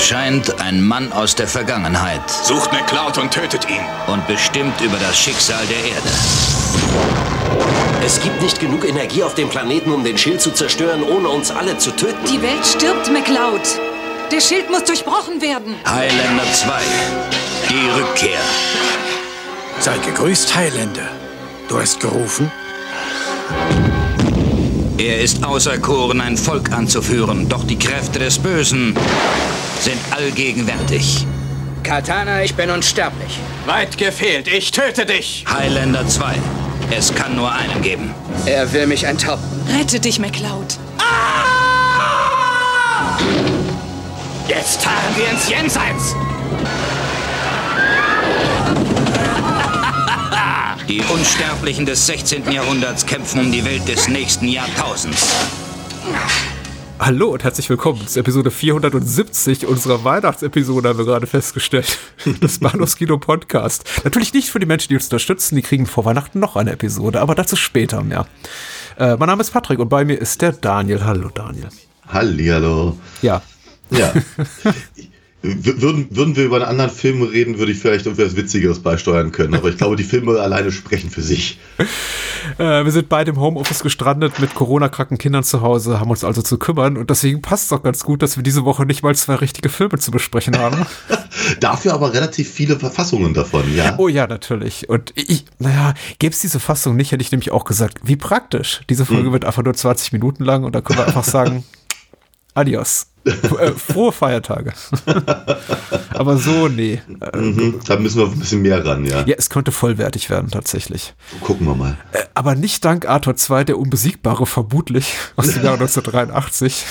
Erscheint ein Mann aus der Vergangenheit. Sucht McCloud und tötet ihn. Und bestimmt über das Schicksal der Erde. Es gibt nicht genug Energie auf dem Planeten, um den Schild zu zerstören, ohne uns alle zu töten. Die Welt stirbt, McCloud. Der Schild muss durchbrochen werden. Highlander 2. Die Rückkehr. Sei gegrüßt, Highlander. Du hast gerufen? Er ist auserkoren, ein Volk anzuführen, doch die Kräfte des Bösen sind allgegenwärtig. Katana, ich bin unsterblich. Weit gefehlt, ich töte dich! Highlander 2. Es kann nur einen geben. Er will mich enthaupten. Rette dich, McCloud. Ah! Jetzt fahren wir ins Jenseits! Die Unsterblichen des 16. Jahrhunderts kämpfen um die Welt des nächsten Jahrtausends. Hallo und herzlich willkommen zu Episode 470 unserer Weihnachtsepisode, haben wir gerade festgestellt. Das Bahnhofskino Podcast. Natürlich nicht für die Menschen, die uns unterstützen, die kriegen vor Weihnachten noch eine Episode, aber dazu später mehr. Äh, mein Name ist Patrick und bei mir ist der Daniel. Hallo Daniel. Hallihallo. Ja. Ja. Würden, würden wir über einen anderen Film reden, würde ich vielleicht etwas Witzigeres beisteuern können. Aber ich glaube, die Filme alleine sprechen für sich. Äh, wir sind beide im Homeoffice gestrandet mit Corona-kranken Kindern zu Hause, haben uns also zu kümmern. Und deswegen passt es auch ganz gut, dass wir diese Woche nicht mal zwei richtige Filme zu besprechen haben. Dafür aber relativ viele Verfassungen davon, ja. Oh ja, natürlich. Und ich, naja, gäbe es diese Fassung nicht, hätte ich nämlich auch gesagt, wie praktisch. Diese Folge hm. wird einfach nur 20 Minuten lang und da können wir einfach sagen, adios. Äh, frohe Feiertage. Aber so, nee. Mhm, da müssen wir ein bisschen mehr ran, ja. Ja, es könnte vollwertig werden, tatsächlich. Gucken wir mal. Äh, aber nicht dank Arthur II, der Unbesiegbare, vermutlich, aus dem Jahr 1983.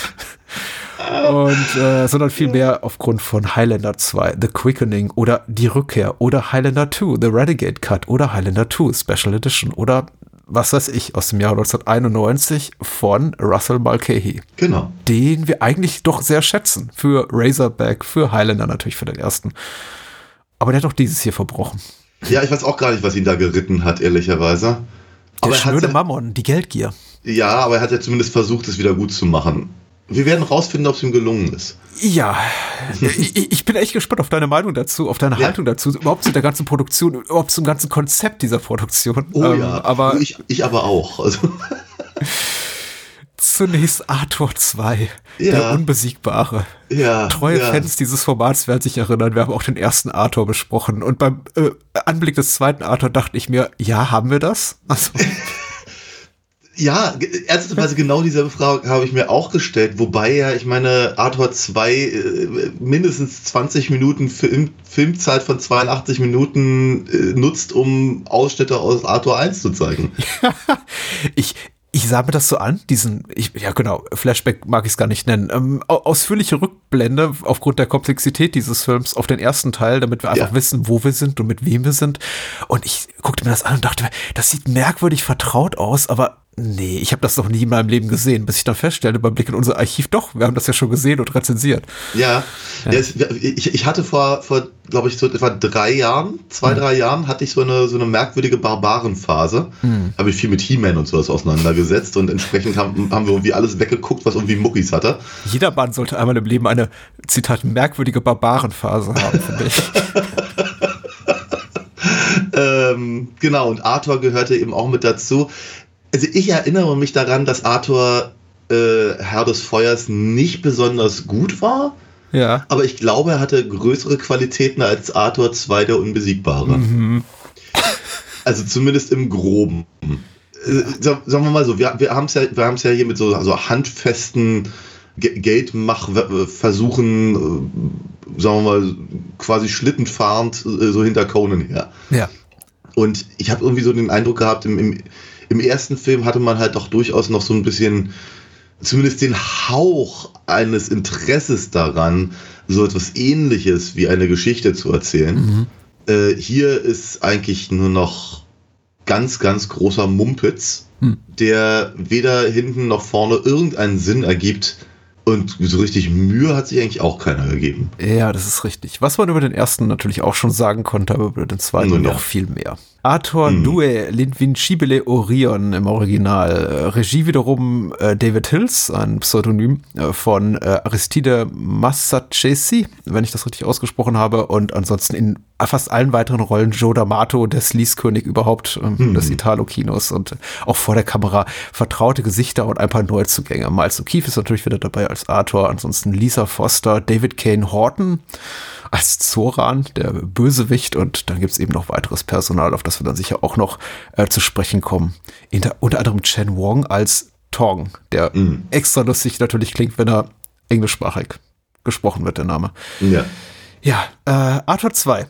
Und, äh, sondern vielmehr aufgrund von Highlander 2, The Quickening oder Die Rückkehr oder Highlander 2, The Renegade Cut oder Highlander 2, Special Edition oder was weiß ich, aus dem Jahr 1991 von Russell Mulcahy. Genau. Den wir eigentlich doch sehr schätzen. Für Razorback, für Highlander natürlich für den ersten. Aber der hat doch dieses hier verbrochen. Ja, ich weiß auch gar nicht, was ihn da geritten hat, ehrlicherweise. Der aber schnöde Mammon, die Geldgier. Ja, aber er hat ja zumindest versucht, es wieder gut zu machen. Wir werden rausfinden, ob es ihm gelungen ist. Ja, ich, ich, bin echt gespannt auf deine Meinung dazu, auf deine ja. Haltung dazu, überhaupt zu der ganzen Produktion, überhaupt zum ganzen Konzept dieser Produktion. Oh ähm, ja, aber ich, ich aber auch. Also. Zunächst Arthur 2, ja. der Unbesiegbare. Ja, Treue ja. Fans dieses Formats werden sich erinnern, wir haben auch den ersten Arthur besprochen. Und beim äh, Anblick des zweiten Arthur dachte ich mir, ja, haben wir das? Also. Ja, ernsthafterweise genau dieselbe Frage habe ich mir auch gestellt, wobei ja, ich meine, Arthur 2 äh, mindestens 20 Minuten Film, Filmzeit von 82 Minuten äh, nutzt, um Ausschnitte aus Arthur 1 zu zeigen. ich, ich sah mir das so an, diesen, ich, ja genau, Flashback mag ich es gar nicht nennen, ähm, ausführliche Rückblende aufgrund der Komplexität dieses Films auf den ersten Teil, damit wir einfach ja. wissen, wo wir sind und mit wem wir sind. Und ich guckte mir das an und dachte, das sieht merkwürdig vertraut aus, aber Nee, ich habe das noch nie in meinem Leben gesehen, bis ich dann feststellte beim Blick in unser Archiv, doch, wir haben das ja schon gesehen und rezensiert. Ja, ja. ja ich, ich, hatte vor, vor glaube ich, so etwa drei Jahren, zwei, hm. drei Jahren, hatte ich so eine, so eine merkwürdige Barbarenphase. Hm. Habe ich viel mit He-Man und sowas auseinandergesetzt und entsprechend haben, haben wir irgendwie alles weggeguckt, was irgendwie Muckis hatte. Jeder Mann sollte einmal im Leben eine, Zitat, merkwürdige Barbarenphase haben, finde ich. ähm, genau, und Arthur gehörte eben auch mit dazu also ich erinnere mich daran, dass Arthur äh, Herr des Feuers nicht besonders gut war. Ja. Aber ich glaube, er hatte größere Qualitäten als Arthur 2 der Unbesiegbare. Mhm. Also zumindest im Groben. Äh, sagen wir mal so, wir, wir haben es ja, ja hier mit so also handfesten Geldmachversuchen, äh, sagen wir mal, quasi schlittenfahrend äh, so hinter Conan her. Ja. Und ich habe irgendwie so den Eindruck gehabt, im, im im ersten Film hatte man halt doch durchaus noch so ein bisschen, zumindest den Hauch eines Interesses daran, so etwas ähnliches wie eine Geschichte zu erzählen. Mhm. Äh, hier ist eigentlich nur noch ganz, ganz großer Mumpitz, hm. der weder hinten noch vorne irgendeinen Sinn ergibt. Und so richtig Mühe hat sich eigentlich auch keiner gegeben. Ja, das ist richtig. Was man über den ersten natürlich auch schon sagen konnte, aber über den zweiten ja. noch viel mehr. Arthur hm. Due Linvincibile Orion im Original. Regie wiederum äh, David Hills, ein Pseudonym äh, von äh, Aristide Massacesi, wenn ich das richtig ausgesprochen habe. Und ansonsten in fast allen weiteren Rollen Joe D'Amato, der Sleaze-König überhaupt ähm, hm. des Italo-Kinos und auch vor der Kamera vertraute Gesichter und ein paar Neuzugänge. Miles O'Keefe ist natürlich wieder dabei als Arthur, ansonsten Lisa Foster, David Kane Horton als Zoran, der Bösewicht. Und dann gibt es eben noch weiteres Personal, auf das wir dann sicher auch noch äh, zu sprechen kommen. Inter unter anderem Chen Wong als Tong, der mm. extra lustig natürlich klingt, wenn er englischsprachig gesprochen wird, der Name. Ja. Ja, äh, Arthur 2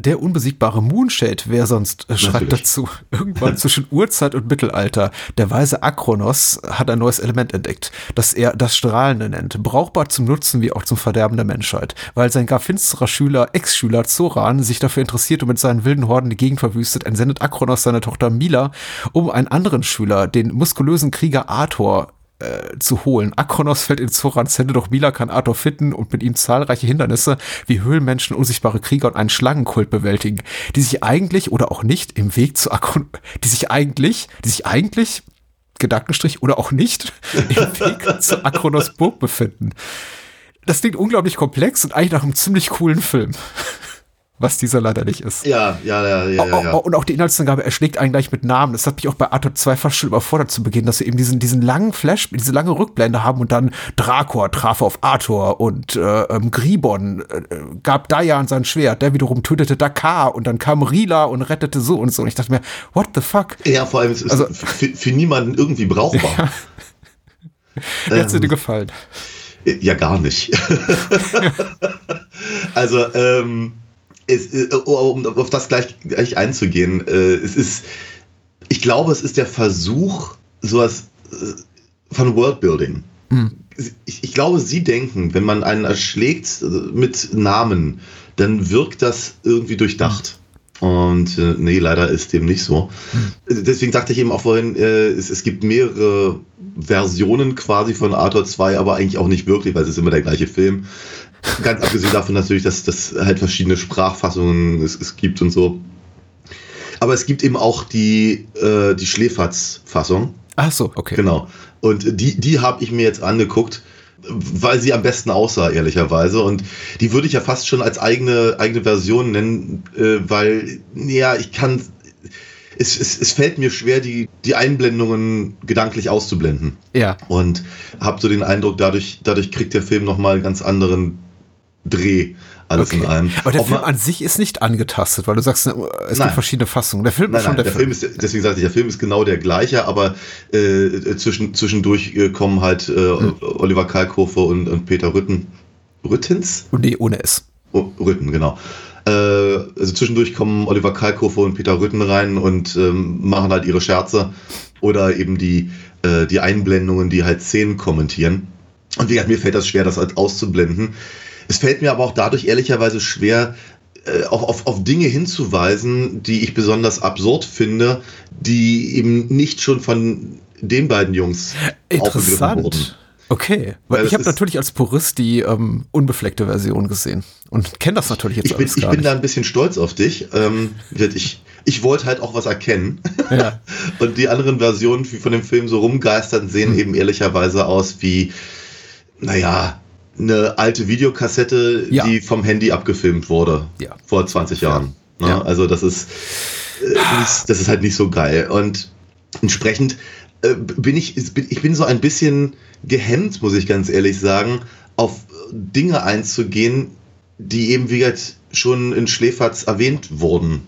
der unbesiegbare Moonshade, wer sonst äh, schreibt dazu. Irgendwann zwischen Urzeit und Mittelalter. Der weise Akronos hat ein neues Element entdeckt, das er das Strahlende nennt. Brauchbar zum Nutzen wie auch zum Verderben der Menschheit. Weil sein gar finsterer Schüler, Ex-Schüler Zoran sich dafür interessiert und mit seinen wilden Horden die Gegend verwüstet, entsendet Akronos seine Tochter Mila, um einen anderen Schüler, den muskulösen Krieger Arthur, äh, zu holen. Akronos fällt in Zorans Hände, doch Mila kann Arthur finden und mit ihm zahlreiche Hindernisse wie Höhlenmenschen, unsichtbare Krieger und einen Schlangenkult bewältigen, die sich eigentlich oder auch nicht im Weg zu Akronos, die sich eigentlich, die sich eigentlich, Gedankenstrich oder auch nicht, im Weg zu Akronos Burg befinden. Das klingt unglaublich komplex und eigentlich nach einem ziemlich coolen Film was dieser leider nicht ist. Ja, ja, ja, ja. ja, ja. Und auch die Inhaltsangabe erschlägt einen gleich mit Namen. Das hat mich auch bei Arthur 2 fast schon überfordert zu Beginn, dass wir eben diesen, diesen langen Flash, diese lange Rückblende haben und dann Drakor traf auf Arthur und äh, ähm, Gribon äh, gab Dayan sein Schwert, der wiederum tötete Dakar und dann kam Rila und rettete so und so. Und ich dachte mir, what the fuck? Ja, vor allem, es ist also, für, für, niemanden irgendwie brauchbar. Ja. Wie ähm, hat's dir gefallen? Ja, gar nicht. also, ähm, es, äh, um auf das gleich, gleich einzugehen, äh, es ist, ich glaube, es ist der Versuch, sowas äh, von Worldbuilding. Mhm. Ich, ich, glaube, Sie denken, wenn man einen erschlägt mit Namen, dann wirkt das irgendwie durchdacht. Und äh, nee, leider ist dem nicht so. Mhm. Deswegen sagte ich eben auch vorhin, äh, es, es, gibt mehrere Versionen quasi von Arthur 2, aber eigentlich auch nicht wirklich, weil es ist immer der gleiche Film. Ganz abgesehen davon natürlich, dass es halt verschiedene Sprachfassungen es, es, gibt und so. Aber es gibt eben auch die, äh, die Schläferz-Fassung. Ach so, okay. Genau. Und die, die habe ich mir jetzt angeguckt, weil sie am besten aussah, ehrlicherweise. Und die würde ich ja fast schon als eigene, eigene Version nennen, äh, weil, ja, ich kann. Es, es, es fällt mir schwer, die, die Einblendungen gedanklich auszublenden. Ja. Und habe so den Eindruck, dadurch, dadurch kriegt der Film nochmal einen ganz anderen Dreh. Alles okay. in einem. Aber der Ob Film an sich ist nicht angetastet, weil du sagst, es nein. gibt verschiedene Fassungen. Der Film nein, ist schon nein, der, der Film. Film. ist, deswegen sagte ich, der Film ist genau der gleiche, aber äh, zwischen, zwischendurch äh, kommen halt äh, hm. Oliver Kalkofe und, und Peter Rütten. Rüttens? Nee, ohne S. Oh, Rütten, genau. Äh, also zwischendurch kommen Oliver Kalkofe und Peter Rütten rein und ähm, machen halt ihre Scherze oder eben die, äh, die Einblendungen, die halt Szenen kommentieren. Und wie gesagt, mir fällt das schwer, das halt auszublenden. Es fällt mir aber auch dadurch ehrlicherweise schwer, äh, auf, auf, auf Dinge hinzuweisen, die ich besonders absurd finde, die eben nicht schon von den beiden Jungs aufgegriffen wurden. Okay, weil, weil ich habe natürlich als Purist die ähm, unbefleckte Version gesehen und kenne das natürlich jetzt ich bin, alles Ich bin nicht. da ein bisschen stolz auf dich. Ähm, ich, ich wollte halt auch was erkennen. Ja. und die anderen Versionen, die von dem Film so rumgeistern, sehen hm. eben ehrlicherweise aus wie, naja, eine alte Videokassette, ja. die vom Handy abgefilmt wurde. Ja. Vor 20 Jahren. Ja. Ne? Also das ist, äh, das ist halt nicht so geil. Und entsprechend äh, bin ich, ich bin so ein bisschen gehemmt, muss ich ganz ehrlich sagen, auf Dinge einzugehen, die eben wie gesagt schon in Schläferz erwähnt wurden.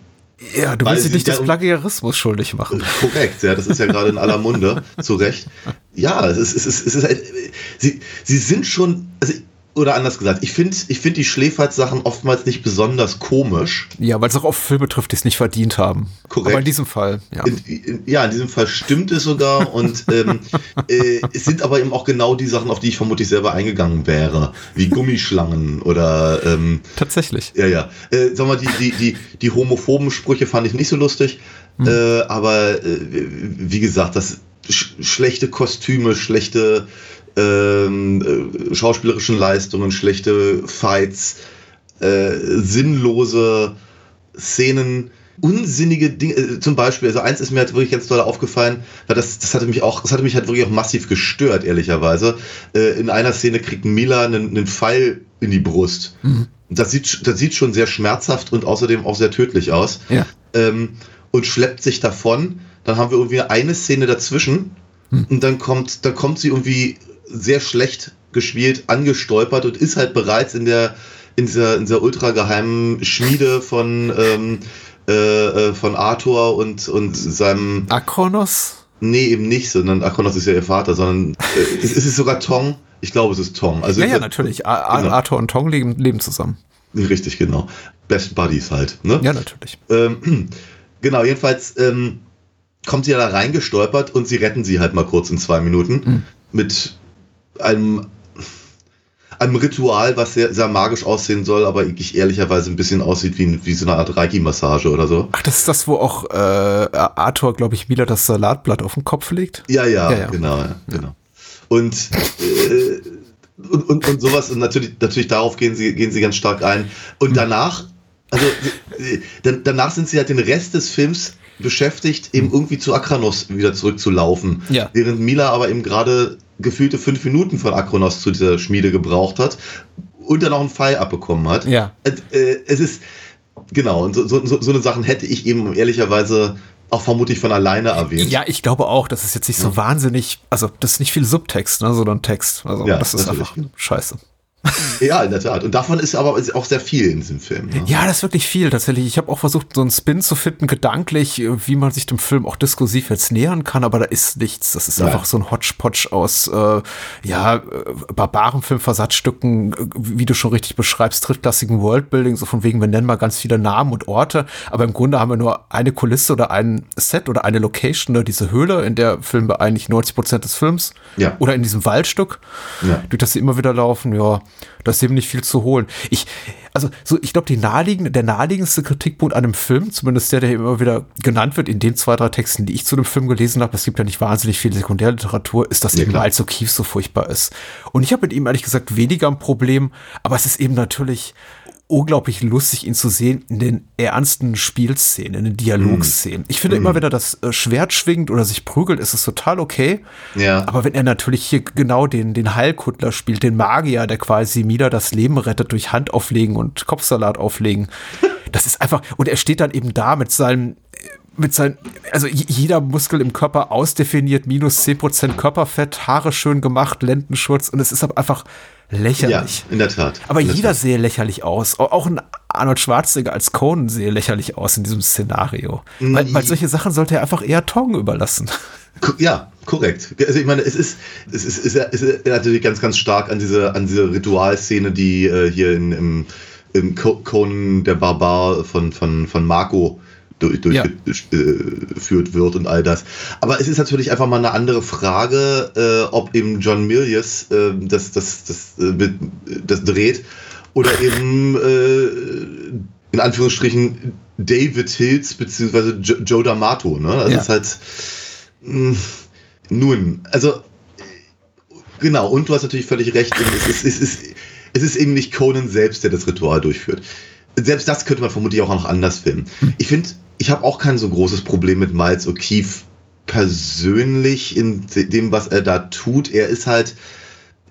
Ja, du willst dich nicht des Plagiarismus schuldig machen. Korrekt, ja, das ist ja gerade in aller Munde, zu Recht. Ja, es ist, es ist, es ist halt, sie, sie sind schon, also oder anders gesagt, ich finde ich find die Schläferz-Sachen oftmals nicht besonders komisch. Ja, weil es auch oft Filme trifft, die es nicht verdient haben. Korrekt. Aber in diesem Fall, ja. In, in, ja, in diesem Fall stimmt es sogar und ähm, äh, es sind aber eben auch genau die Sachen, auf die ich vermutlich selber eingegangen wäre, wie Gummischlangen oder ähm, Tatsächlich. Ja, ja. Äh, sag mal, die, die, die, die homophoben Sprüche fand ich nicht so lustig, Hm. äh, aber äh, wie gesagt, das sch schlechte Kostüme, schlechte ähm, äh, schauspielerischen Leistungen, schlechte Fights, äh, sinnlose Szenen, unsinnige Dinge. Äh, zum Beispiel, also eins ist mir halt wirklich ganz doll aufgefallen, weil das, das hatte mich auch, das hatte mich halt wirklich auch massiv gestört, ehrlicherweise. Äh, in einer Szene kriegt Mila einen, einen Pfeil in die Brust. Mhm. Das sieht, das sieht schon sehr schmerzhaft und außerdem auch sehr tödlich aus. Ja. Ähm, und schleppt sich davon. Dann haben wir irgendwie eine Szene dazwischen. Und dann kommt, dann kommt sie irgendwie sehr schlecht gespielt, angestolpert und ist halt bereits in der, in dieser, in dieser ultra geheimen Schmiede von, ähm, äh, äh, von Arthur und, und seinem. Akronos? Nee, eben nicht, sondern Akronos ist ja ihr Vater, sondern äh, es ist es sogar Tong. Ich glaube, es ist Tong. Also ja, ja, natürlich. A Genau. Arthur und Tong leben, leben zusammen. Richtig, genau. Best Buddies halt. Ne? Ja, natürlich. Ähm, genau, jedenfalls ähm, kommt sie ja da reingestolpert und sie retten sie halt mal kurz in zwei Minuten mit einem, einem Ritual, was sehr, sehr magisch aussehen soll, aber ich ehrlicherweise ein bisschen aussieht wie, wie so eine Art Reiki-Massage oder so. Ach, das ist das, wo auch äh, Arthur, glaube ich, wieder das Salatblatt auf den Kopf legt? Ja, ja, Ja, ja. genau, ja, genau. Und, äh, und, und, und sowas, und natürlich, natürlich darauf gehen sie, gehen sie ganz stark ein. Und danach, also dann, danach sind sie halt den Rest des Films beschäftigt, eben irgendwie zu Akranos wieder zurückzulaufen. Ja. Während Mila aber eben gerade gefühlte fünf Minuten von Akranos zu dieser Schmiede gebraucht hat und dann auch einen Pfeil abbekommen hat. Ja. Äh, äh, es ist, genau, und so, so, so so eine Sachen hätte ich eben ehrlicherweise auch vermutlich von alleine erwähnt. Ja, ich glaube auch, das ist jetzt nicht so wahnsinnig, also das ist nicht viel Subtext, ne, sondern Text. Also Ja, das ist natürlich. einfach scheiße. Ja, in der Tat. Und davon ist aber auch sehr viel in diesem Film. Ne? Ja, das ist wirklich viel tatsächlich. Ich habe auch versucht, so einen Spin zu finden, gedanklich, wie man sich dem Film auch diskursiv jetzt nähern kann, aber da ist nichts. Das ist Ja. einfach so ein Hodgepodge aus äh, ja, äh, Barbarenfilm-Versatzstücken, äh, wie du schon richtig beschreibst, drittklassigen Worldbuilding, so von wegen, wir nennen mal ganz viele Namen und Orte, aber im Grunde haben wir nur eine Kulisse oder ein Set oder eine Location, ne, diese Höhle, in der filmen wir eigentlich 90 Prozent des Films. Ja. Oder in diesem Waldstück, Ja. durch das sie immer wieder laufen, ja, da ist eben nicht viel zu holen. Ich, also, so, ich glaube, naheliegende, der naheliegendste Kritikpunkt an dem Film, zumindest der, der immer wieder genannt wird, in den zwei, drei Texten, die ich zu dem Film gelesen habe, es gibt ja nicht wahnsinnig viel Sekundärliteratur, ist, dass Ja, eben. Miles O'Keefe so furchtbar ist. Und ich habe mit ihm ehrlich gesagt weniger ein Problem, aber es ist eben natürlich unglaublich lustig, ihn zu sehen in den ernsten Spielszenen, in den Dialogszenen. Ich finde immer, wenn er das äh, Schwert schwingt oder sich prügelt, ist es total okay. Ja. Aber wenn er natürlich hier genau den, den Heilkundler spielt, den Magier, der quasi Mila das Leben rettet durch Handauflegen und Kopfsalat auflegen, das ist einfach, und er steht dann eben da mit seinem, mit seinem, also jeder Muskel im Körper ausdefiniert, minus 10% Körperfett, Haare schön gemacht, Lendenschutz und es ist einfach ja, lächerlich. in der Tat. Aber der jeder Tat. sehe lächerlich aus. Au- Auch ein Arnold Schwarzenegger als Conan sehe lächerlich aus in diesem Szenario. Weil, weil solche Sachen sollte er einfach eher Tong überlassen. Ja, korrekt. Also ich meine, es ist, es ist, es ist, es ist natürlich ganz, ganz stark an diese, an diese Ritualszene, die äh, hier in, im, im Co- Conan der Barbar von, von, von Marco durch, Ja. durchgeführt wird und all das. Aber es ist natürlich einfach mal eine andere Frage, äh, ob eben John Milius äh, das, das, das, äh, das dreht oder eben äh, in Anführungsstrichen David Hills beziehungsweise Jo- Joe D'Amato. Ne? Das Ja. ist halt mh, nun, also genau, und du hast natürlich völlig recht, es ist, es ist, es ist eben nicht Conan selbst, der das Ritual durchführt. Selbst das könnte man vermutlich auch noch anders filmen. Ich finde, ich habe auch kein so großes Problem mit Miles O'Keefe persönlich in dem, was er da tut. Er ist halt,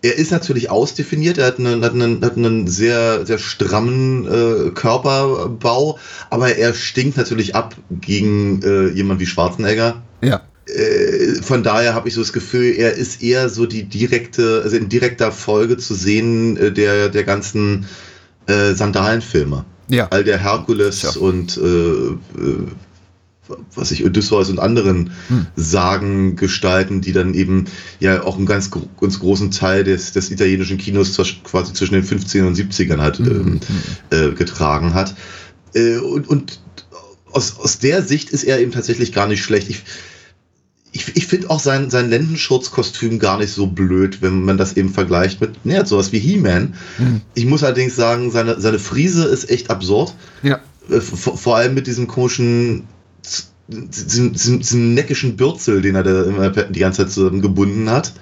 er ist natürlich ausdefiniert, er hat einen, hat einen, hat einen sehr, sehr strammen äh, Körperbau, aber er stinkt natürlich ab gegen äh, jemand wie Schwarzenegger. Ja. Äh, von daher habe ich so das Gefühl, er ist eher so die direkte, also in direkter Folge zu sehen äh, der, der ganzen äh, Sandalenfilme. Ja. All der Herkules Tja. und äh, äh, was ich, Odysseus und anderen hm. Sagen gestalten, die dann eben ja auch einen ganz, ganz großen Teil des, des italienischen Kinos quasi zwischen den 15 und 70ern halt hm. ähm, äh, getragen hat. Äh, und, und aus, aus der Sicht ist er eben tatsächlich gar nicht schlecht. Ich, ich, ich finde auch sein, sein Lendenschutzkostüm gar nicht so blöd, wenn man das eben vergleicht mit ja, sowas wie He-Man. Mhm. Ich muss allerdings sagen, seine, seine Frise ist echt absurd. Ja. Äh, vor, vor allem mit diesem komischen, diesem, diesem, diesem neckischen Bürzel, den er da immer die ganze Zeit so gebunden hat.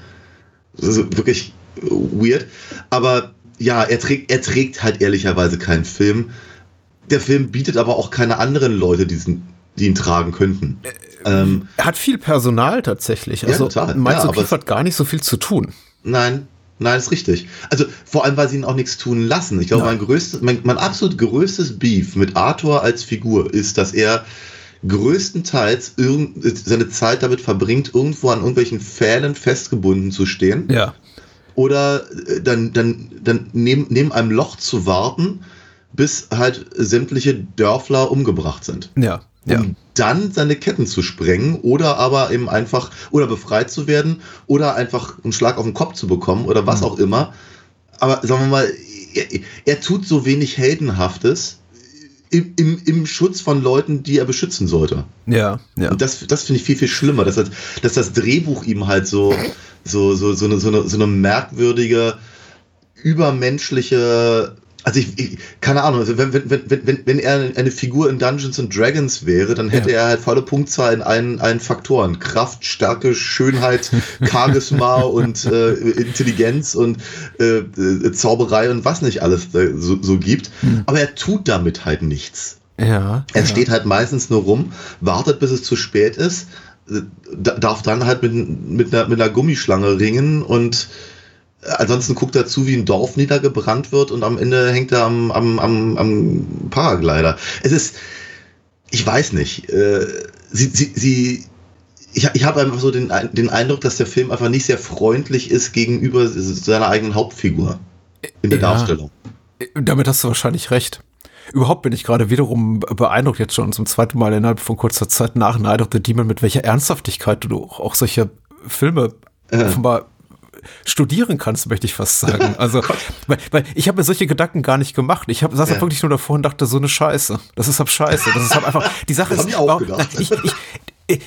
Das ist wirklich weird. Aber ja, er trägt, er trägt halt ehrlicherweise keinen Film. Der Film bietet aber auch keine anderen Leute, diesen, die ihn tragen könnten. Äh, ähm, er hat viel Personal tatsächlich. Also ja, total. Miles ja, O'Keefe hat gar nicht so viel zu tun. Nein, nein, ist richtig. Also vor allem, weil sie ihn auch nichts tun lassen. Ich glaube, mein größtes, mein, mein absolut größtes Beef mit Arthur als Figur ist, dass er größtenteils seine Zeit damit verbringt, irgendwo an irgendwelchen Pfählen festgebunden zu stehen. Ja. Oder äh, dann, dann, dann neben, neben einem Loch zu warten, bis halt sämtliche Dörfler umgebracht sind. Ja ja. um dann seine Ketten zu sprengen oder aber eben einfach oder befreit zu werden oder einfach einen Schlag auf den Kopf zu bekommen oder was mhm. auch immer. Aber sagen wir mal, er, er tut so wenig Heldenhaftes im, im, im Schutz von Leuten, die er beschützen sollte. Ja, ja. Und das, das finde ich viel, viel schlimmer, dass, das, dass das Drehbuch ihm halt so, so, so, so, eine, so, eine, so eine merkwürdige, übermenschliche also ich, ich, keine Ahnung, also wenn, wenn, wenn, wenn, wenn er eine Figur in Dungeons and Dragons wäre, dann hätte ja. er halt volle Punktzahl in allen, allen Faktoren. Kraft, Stärke, Schönheit, Charisma und äh, Intelligenz und äh, äh, Zauberei und was nicht alles so, so gibt. Hm. Aber er tut damit halt nichts. Ja. Er ja. steht halt meistens nur rum, wartet, bis es zu spät ist, äh, darf dann halt mit, mit, einer, mit einer Gummischlange ringen und Ansonsten guckt er zu, wie ein Dorf niedergebrannt wird und am Ende hängt er am, am, am, am Paraglider. Es ist, ich weiß nicht, äh, sie, sie, sie, ich, ich habe einfach so den, den Eindruck, dass der Film einfach nicht sehr freundlich ist gegenüber seiner eigenen Hauptfigur in der ja, Darstellung. Damit hast du wahrscheinlich recht. Überhaupt bin ich gerade wiederum beeindruckt, jetzt schon zum zweiten Mal innerhalb von kurzer Zeit nach Night of the Demon, mit welcher Ernsthaftigkeit du auch solche Filme äh. offenbar studieren kannst, möchte ich fast sagen. Also, weil, weil ich habe mir solche Gedanken gar nicht gemacht. Ich hab, saß ja. wirklich nur davor und dachte, so eine Scheiße. Das ist halt scheiße. Das ist halt einfach, die Sache ist, ich, auch gedacht. ich, ich,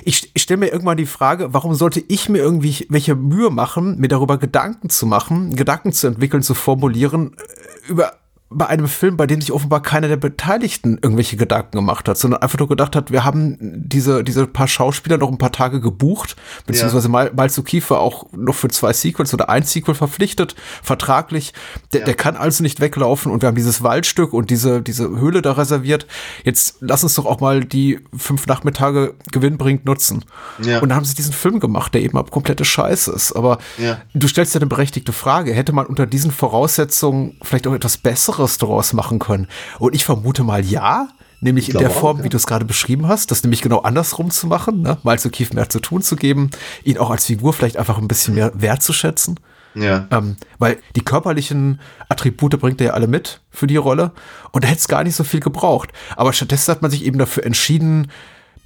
ich, ich stelle mir irgendwann die Frage, warum sollte ich mir irgendwie welche Mühe machen, mir darüber Gedanken zu machen, Gedanken zu entwickeln, zu formulieren, äh, über bei einem Film, bei dem sich offenbar keiner der Beteiligten irgendwelche Gedanken gemacht hat, sondern einfach nur gedacht hat, wir haben diese, diese paar Schauspieler noch ein paar Tage gebucht, beziehungsweise ja. Mal, Malzu Kiefer auch noch für zwei Sequels oder ein Sequel verpflichtet, vertraglich. Der, ja. der kann also nicht weglaufen und wir haben dieses Waldstück und diese, diese Höhle da reserviert. Jetzt lass uns doch auch mal die fünf Nachmittage gewinnbringend nutzen. Ja. Und dann haben sie diesen Film gemacht, der eben ab komplette Scheiße ist. Aber du stellst ja eine berechtigte Frage. Hätte man unter diesen Voraussetzungen vielleicht auch etwas Besseres Daraus machen können? Und ich vermute mal ja, nämlich in der Form, auch, ja. wie du es gerade beschrieben hast, das nämlich genau andersrum zu machen, ne? mal zu Kief mehr zu tun zu geben, ihn auch als Figur vielleicht einfach ein bisschen mehr wertzuschätzen. Ja. Ähm, weil die körperlichen Attribute bringt er ja alle mit für die Rolle und da hätte es gar nicht so viel gebraucht. Aber stattdessen hat man sich eben dafür entschieden,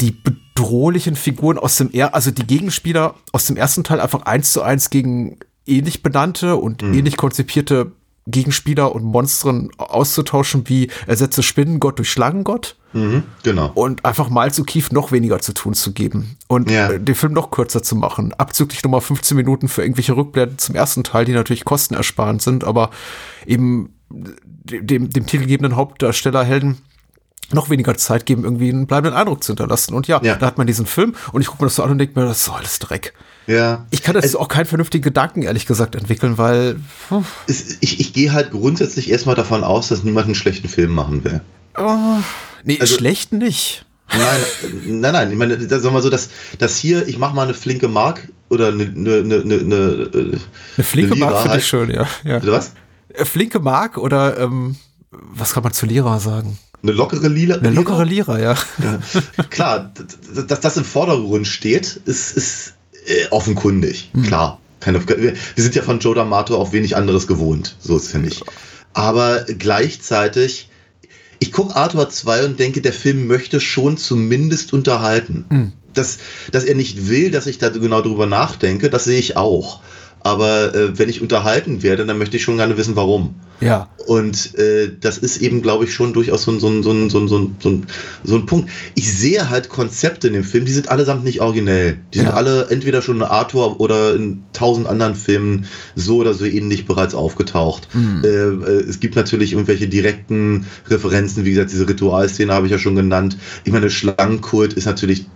die bedrohlichen Figuren aus dem er also die Gegenspieler aus dem ersten Teil einfach eins zu eins gegen ähnlich benannte und mhm. ähnlich konzipierte Gegenspieler und Monstern auszutauschen, wie ersetze Spinnengott durch Schlangengott. Mhm, genau. Und einfach mal zu Kief noch weniger zu tun zu geben. Und ja. Äh, den Film noch kürzer zu machen. Abzüglich nochmal 15 Minuten für irgendwelche Rückblenden zum ersten Teil, die natürlich kostenersparend sind, aber eben dem, dem titelgebenden Hauptdarsteller Helden noch weniger Zeit geben, irgendwie einen bleibenden Eindruck zu hinterlassen. Und ja, ja. da hat man diesen Film und ich gucke mir das so an und denke mir, das ist alles Dreck. Ja. Ich kann dazu auch keinen vernünftigen Gedanken, ehrlich gesagt, entwickeln, weil. Es, ich, ich gehe halt grundsätzlich erstmal davon aus, dass niemand einen schlechten Film machen will. Oh, nee, also, schlecht nicht. Nein, nein, nein. Ich meine, da sagen wir so, dass, dass hier, ich mache mal eine flinke Mark oder eine, eine, eine, eine, eine flinke eine Mark finde halt. ich schön, ja. ja. Was? Äh, flinke Mark oder ähm, was kann man zu Lira sagen? Eine lockere Lila. Eine lockere Lira, ja. ja. Klar, dass das im Vordergrund steht, ist, ist äh, offenkundig. Mhm. Klar. Keine, wir sind ja von Joe D'Amato auch wenig anderes gewohnt. So ist es ja nicht. Aber gleichzeitig, ich gucke Arthur 2 und denke, der Film möchte schon zumindest unterhalten. Mhm. Dass, dass er nicht will, dass ich da genau drüber nachdenke, das sehe ich auch. Aber äh, wenn ich unterhalten werde, dann möchte ich schon gerne wissen, warum. Ja. Und äh, das ist eben, glaube ich, schon durchaus so ein, so, ein, so, ein, so, ein, so, ein, so ein Punkt. Ich sehe halt Konzepte in dem Film, die sind allesamt nicht originell. Die ja. sind alle entweder schon in Arthur oder in tausend anderen Filmen so oder so ähnlich bereits aufgetaucht. Mhm. Äh, äh, es gibt natürlich irgendwelche direkten Referenzen, wie gesagt, diese Ritualszene habe ich ja schon genannt. Ich meine, Schlangenkult ist natürlich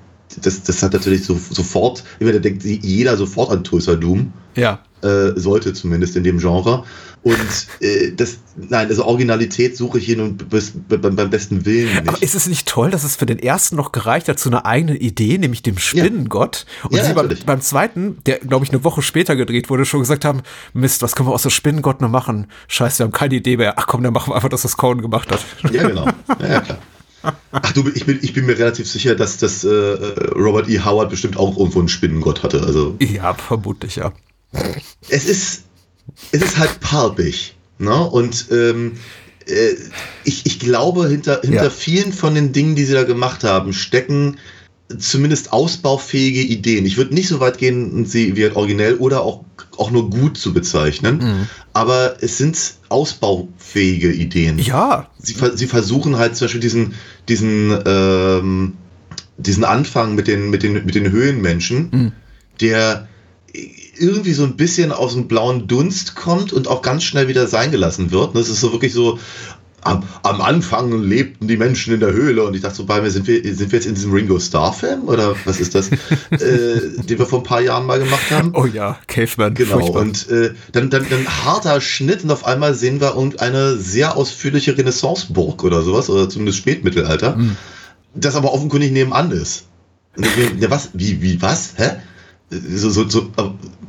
das, das hat natürlich so, sofort, ich meine, da denkt jeder sofort an Tulsa Doom. Ja. Äh, sollte zumindest in dem Genre. Und äh, das, nein, also Originalität suche ich hier nun bis, beim, beim besten Willen nicht. Aber ist es nicht toll, dass es für den ersten noch gereicht hat zu einer eigenen Idee, nämlich dem Spinnengott? Ja. Und ja, sie beim, beim, zweiten, der glaube ich eine Woche später gedreht wurde, schon gesagt haben, Mist, was können wir aus dem Spinnengott noch machen? Scheiße, wir haben keine Idee mehr. Ach komm, dann machen wir einfach das, was Cohen gemacht hat. Ja, genau. Ja, ja klar. Ach du, ich bin, ich bin mir relativ sicher, dass das äh, Robert E. Howard bestimmt auch irgendwo einen Spinnengott hatte. Also, ja, vermutlich, ja. Es ist, es ist halt palpig. Ne? Und ähm, äh, ich, ich glaube, hinter, hinter ja. vielen von den Dingen, die sie da gemacht haben, stecken zumindest ausbaufähige Ideen. Ich würde nicht so weit gehen, sie wie originell oder auch, auch nur gut zu bezeichnen, mhm. aber es sind ausbaufähige Ideen. Ja. Sie, sie versuchen halt zum Beispiel diesen, diesen, ähm, diesen Anfang mit den, mit den, mit den Höhenmenschen, mhm. der irgendwie so ein bisschen aus dem blauen Dunst kommt und auch ganz schnell wieder sein gelassen wird. Das ist so wirklich so, am, am, Anfang lebten die Menschen in der Höhle und ich dachte so bei mir, sind wir, sind wir jetzt in diesem Ringo Starr Film oder was ist das, äh, den wir vor ein paar Jahren mal gemacht haben? Oh ja, Caveman. Genau, furchtbar. und äh, dann, dann, dann harter Schnitt und auf einmal sehen wir irgendeine sehr ausführliche Renaissanceburg oder sowas oder zumindest Spätmittelalter, mhm. das aber offenkundig nebenan ist. Und ich, ja, was, wie, wie, was, hä? So, so, so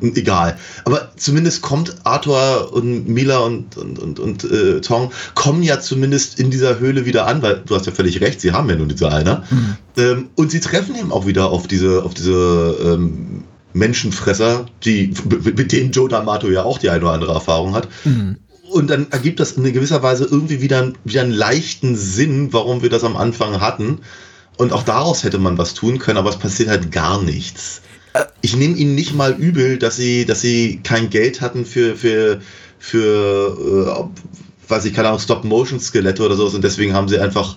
egal. Aber zumindest kommt Arthur und Mila und, und, und, und äh, Tong kommen ja zumindest in dieser Höhle wieder an, weil du hast ja völlig recht, sie haben ja nur diese eine. Mhm. Ähm, und sie treffen eben auch wieder auf diese, auf diese ähm, Menschenfresser, die, mit denen Joe D'Amato ja auch die eine oder andere Erfahrung hat. Mhm. Und dann ergibt das in gewisser Weise irgendwie wieder, wieder einen leichten Sinn, warum wir das am Anfang hatten. Und auch daraus hätte man was tun können, aber es passiert halt gar nichts ich nehme ihnen nicht mal übel, dass sie, dass sie kein Geld hatten für, für, für äh, weiß ich, keine Ahnung, Stop-Motion-Skelette oder sowas und deswegen haben sie einfach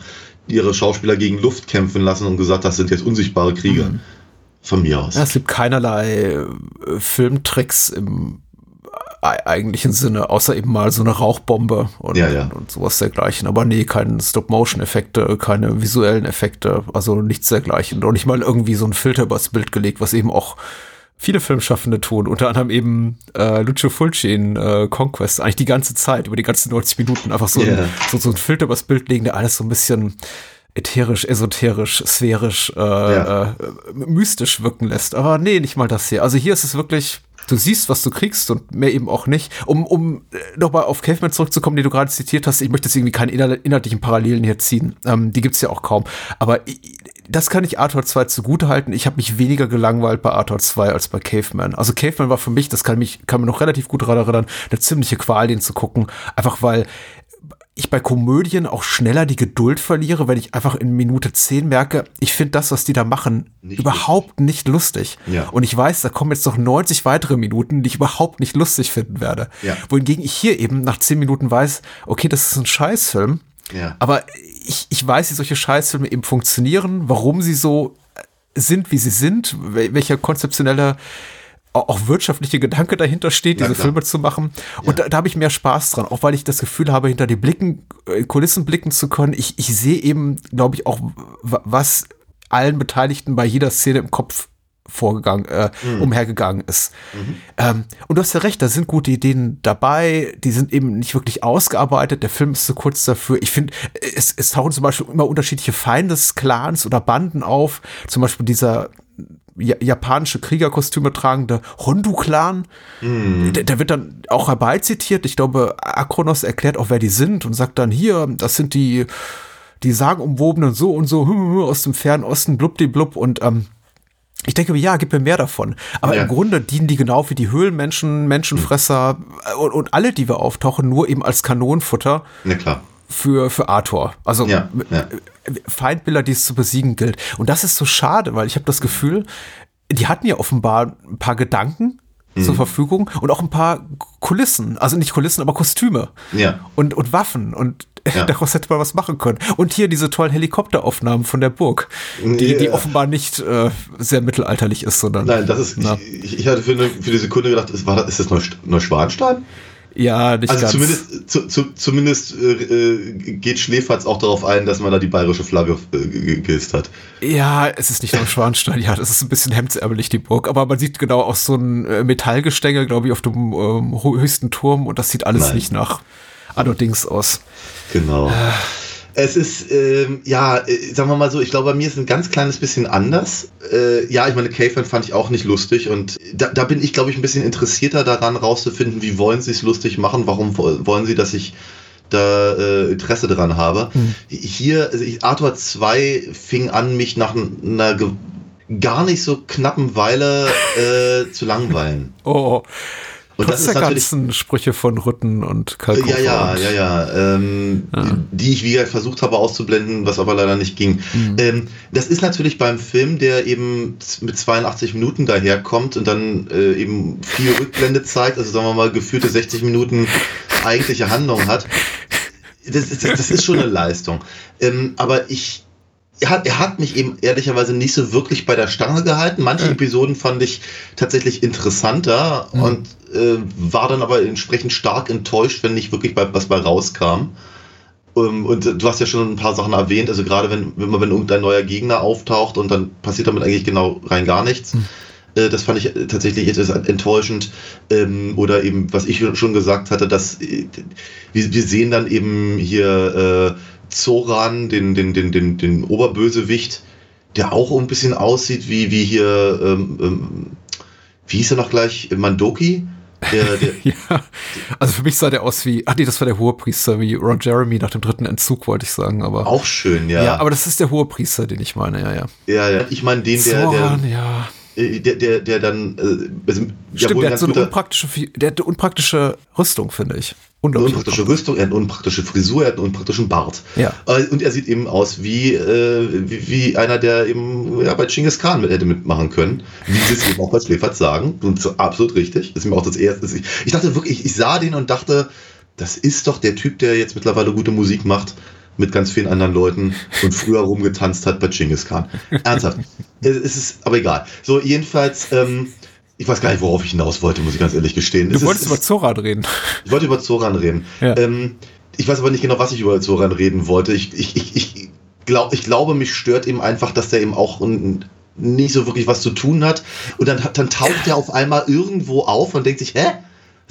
ihre Schauspieler gegen Luft kämpfen lassen und gesagt, das sind jetzt unsichtbare Krieger. Mhm. Von mir aus. Ja, es gibt keinerlei äh, Filmtricks im eigentlichen Sinne, außer eben mal so eine Rauchbombe und, ja, ja. und sowas dergleichen. Aber nee, keine Stop-Motion-Effekte, keine visuellen Effekte, also nichts dergleichen. Und nicht mal irgendwie so ein Filter übers Bild gelegt, was eben auch viele Filmschaffende tun, unter anderem eben äh, Lucio Fulci in äh, Conquest, eigentlich die ganze Zeit, über die ganzen 90 Minuten einfach so, yeah. ein, so, so ein Filter übers Bild legen, der alles so ein bisschen ätherisch, esoterisch, sphärisch, äh, ja. äh, mystisch wirken lässt. Aber nee, nicht mal das hier. Also hier ist es wirklich du siehst, was du kriegst und mehr eben auch nicht. Um, um äh, nochmal auf Caveman zurückzukommen, die du gerade zitiert hast, ich möchte jetzt irgendwie keine inhaltlichen Parallelen hier ziehen. Ähm, die gibt's ja auch kaum. Aber ich, das kann ich Arthur 2 zugute halten. Ich habe mich weniger gelangweilt bei Arthur 2 als bei Caveman. Also Caveman war für mich, das kann mich, kann mir noch relativ gut daran erinnern, eine ziemliche Qual, den zu gucken. Einfach weil ich bei Komödien auch schneller die Geduld verliere, wenn ich einfach in Minute 10 merke, ich finde das, was die da machen, nicht überhaupt lustig. nicht lustig. Ja. Und ich weiß, da kommen jetzt noch 90 weitere Minuten, die ich überhaupt nicht lustig finden werde. Ja. Wohingegen ich hier eben nach 10 Minuten weiß, okay, das ist ein Scheißfilm. Ja. Aber ich, ich weiß, wie solche Scheißfilme eben funktionieren, warum sie so sind, wie sie sind, welcher konzeptionelle auch wirtschaftliche Gedanke dahinter steht, diese Filme zu machen. Und ja. da, da habe ich mehr Spaß dran, auch weil ich das Gefühl habe, hinter die Blicken, äh, Kulissen blicken zu können. Ich, ich sehe eben, glaube ich, auch, was allen Beteiligten bei jeder Szene im Kopf vorgegangen, äh, mhm. umhergegangen ist. Mhm. Ähm, und du hast ja recht, da sind gute Ideen dabei, die sind eben nicht wirklich ausgearbeitet, der Film ist zu kurz dafür. Ich finde, es, es tauchen zum Beispiel immer unterschiedliche Feindesclans oder Banden auf, zum Beispiel dieser japanische Kriegerkostüme tragende Hondu-Clan. Mm. Der, der, wird dann auch herbeizitiert. Ich glaube, Akronos erklärt auch, wer die sind und sagt dann hier, das sind die, die sagenumwobenen so und so aus dem fernen Osten, blubdiblub und ähm, ich denke mir, ja, gib mir mehr davon. Aber ja. im Grunde dienen die genau wie die Höhlenmenschen, Menschenfresser mhm. und, und alle, die wir auftauchen, nur eben als Kanonenfutter. Na klar für, für Arthur. Also Ja, ja. Feindbilder, die es zu besiegen gilt. Und das ist so schade, weil ich habe das Gefühl, die hatten ja offenbar ein paar Gedanken Mhm. zur Verfügung und auch ein paar Kulissen. Also nicht Kulissen, aber Kostüme. Ja. Und, und Waffen. Und Ja. daraus hätte man was machen können. Und hier diese tollen Helikopteraufnahmen von der Burg, die, die offenbar nicht äh, sehr mittelalterlich ist, sondern. Nein, das ist. Ich, ich hatte für, eine, für die Sekunde gedacht, ist, war, das- ist das Neusch- Neuschwanstein? Ja, nicht Also ganz. zumindest, zu, zu, zumindest äh, äh, geht Schläferz auch darauf ein, dass man da die bayerische Flagge äh, ge- gehisst hat. Ja, es ist nicht nur Schwanstein, ja, das ist ein bisschen hemdsärmelig, die Burg. Aber man sieht genau auch so ein äh, Metallgestänge, glaube ich, auf dem ähm, höchsten Turm und das sieht alles Nein. nicht nach allerdings aus. Genau. Es ist, ähm, ja, äh, sagen wir mal so, ich glaube, bei mir ist es ein ganz kleines bisschen anders. Äh, ja, ich meine, Caveman fand ich auch nicht lustig und da, da bin ich, glaube ich, ein bisschen interessierter daran, rauszufinden, wie wollen sie es lustig machen, warum wo- wollen sie, dass ich da äh, Interesse dran habe. Hier, also ich, Arthur 2 fing an, mich nach einer gar nicht so knappen Weile äh, zu langweilen. Oh, Und trotz das ist der ganzen Sprüche von Rütten und Kalkofer. ja, ja, ja, ja, ähm, Die ich wie gesagt versucht habe auszublenden, was aber leider nicht ging. Ähm, das ist natürlich beim Film, der eben mit 82 Minuten daherkommt und dann äh, eben viel Rückblende zeigt, also sagen wir mal geführte 60 Minuten eigentliche Handlung hat. Das, ist- das ist schon eine Leistung. Ähm, aber ich, er hat, er hat mich eben ehrlicherweise nicht so wirklich bei der Stange gehalten. Manche Episoden fand ich tatsächlich interessanter und äh, war dann aber entsprechend stark enttäuscht, wenn nicht wirklich bei, was bei rauskam. Ähm, und du hast ja schon ein paar Sachen erwähnt, also gerade wenn, wenn man, wenn irgendein neuer Gegner auftaucht und dann passiert damit eigentlich genau rein gar nichts. Äh, Das fand ich tatsächlich etwas enttäuschend. Ähm, Oder eben, was ich schon gesagt hatte, dass äh, wir, wir sehen dann eben hier äh, Zoran, den, den, den, den, den Oberbösewicht, der auch ein bisschen aussieht wie, wie hier, ähm, ähm, wie hieß er noch gleich? Mandoki? Der, der, Ja, also für mich sah der aus wie, ach nee, das war der Hohepriester, wie Ron Jeremy nach dem dritten Entzug, wollte ich sagen, aber. auch schön, ja. ja. aber das ist der Hohepriester, den ich meine, ja, ja. ja, ja. Ich meine den, der, der, Zoran, ja. Äh, der, der, der dann, äh, also, ja, Stimmt, wohl der hat so eine unpraktische, der hat eine unpraktische Rüstung, finde ich. eine unpraktische Rüstung, er hat eine unpraktische Frisur, er hat einen unpraktischen Bart. Ja. Äh, Und er sieht eben aus wie, äh, wie, wie einer, der eben ja, bei Genghis Khan mit, hätte mitmachen können. Wie sie es eben auch bei Schläferz sagen. Und so, absolut richtig. Das ist mir auch das erste. Ich, ich dachte wirklich, ich sah den und dachte, das ist doch der Typ, der jetzt mittlerweile gute Musik macht mit ganz vielen anderen Leuten und früher rumgetanzt hat bei Genghis Khan. Ernsthaft. es es ist aber egal. So, jedenfalls, ähm, ich weiß gar nicht, worauf ich hinaus wollte, muss ich ganz ehrlich gestehen. Du Es wolltest ist, über Zoran reden. ich wollte über Zoran reden. Ja. Ähm, ich weiß aber nicht genau, was ich über Zoran reden wollte. Ich, ich, ich, ich, glaub, ich glaube, mich stört eben einfach, dass der eben auch n- nicht so wirklich was zu tun hat. Und dann, dann taucht er auf einmal irgendwo auf und denkt sich, hä?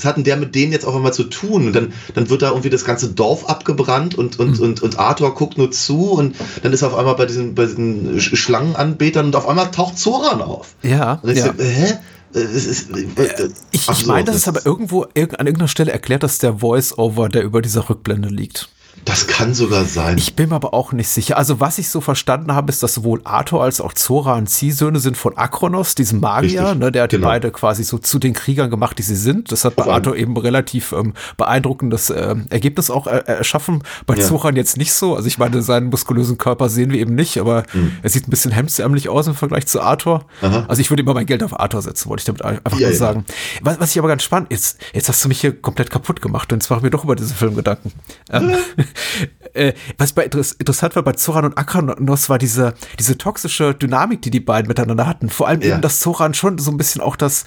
Was hat denn der mit denen jetzt auf einmal zu tun? Und dann, dann wird da irgendwie das ganze Dorf abgebrannt und, und, Mhm. und, und Arthur guckt nur zu und dann ist er auf einmal bei diesen, bei diesen Sch- Schlangenanbetern und auf einmal taucht Zoran auf. Ja, Und ich ja. so, hä? Äh, Es ist, äh, Ich, ich meine, das ist aber irgendwo, irg- an irgendeiner Stelle erklärt, dass der Voice-Over, der über dieser Rückblende liegt. Das kann sogar sein. Ich bin mir aber auch nicht sicher. Also, was ich so verstanden habe, ist, dass sowohl Arthur als auch Zoran Ziehsöhne sind von Akronos, diesem Magier. Ne, der hat die genau. beide quasi so zu den Kriegern gemacht, die sie sind. Das hat bei Auf einen- Arthur eben relativ ähm, beeindruckendes ähm, Ergebnis auch äh, erschaffen. Bei Ja. Zoran jetzt nicht so. Also, ich meine, seinen muskulösen Körper sehen wir eben nicht, aber Hm. er sieht ein bisschen hemdsärmlich aus im Vergleich zu Arthur. Aha. Also, ich würde immer mein Geld auf Arthur setzen, wollte ich damit einfach Ja, nur ja. sagen. Was, was ich aber ganz spannend ist, jetzt hast du mich hier komplett kaputt gemacht und jetzt machen wir doch über diesen Film Gedanken. Ähm, äh, was bei interess interessant war bei Zoran und Akronos war diese, diese toxische Dynamik, die die beiden miteinander hatten. Vor allem Ja. eben, dass Zoran schon so ein bisschen auch das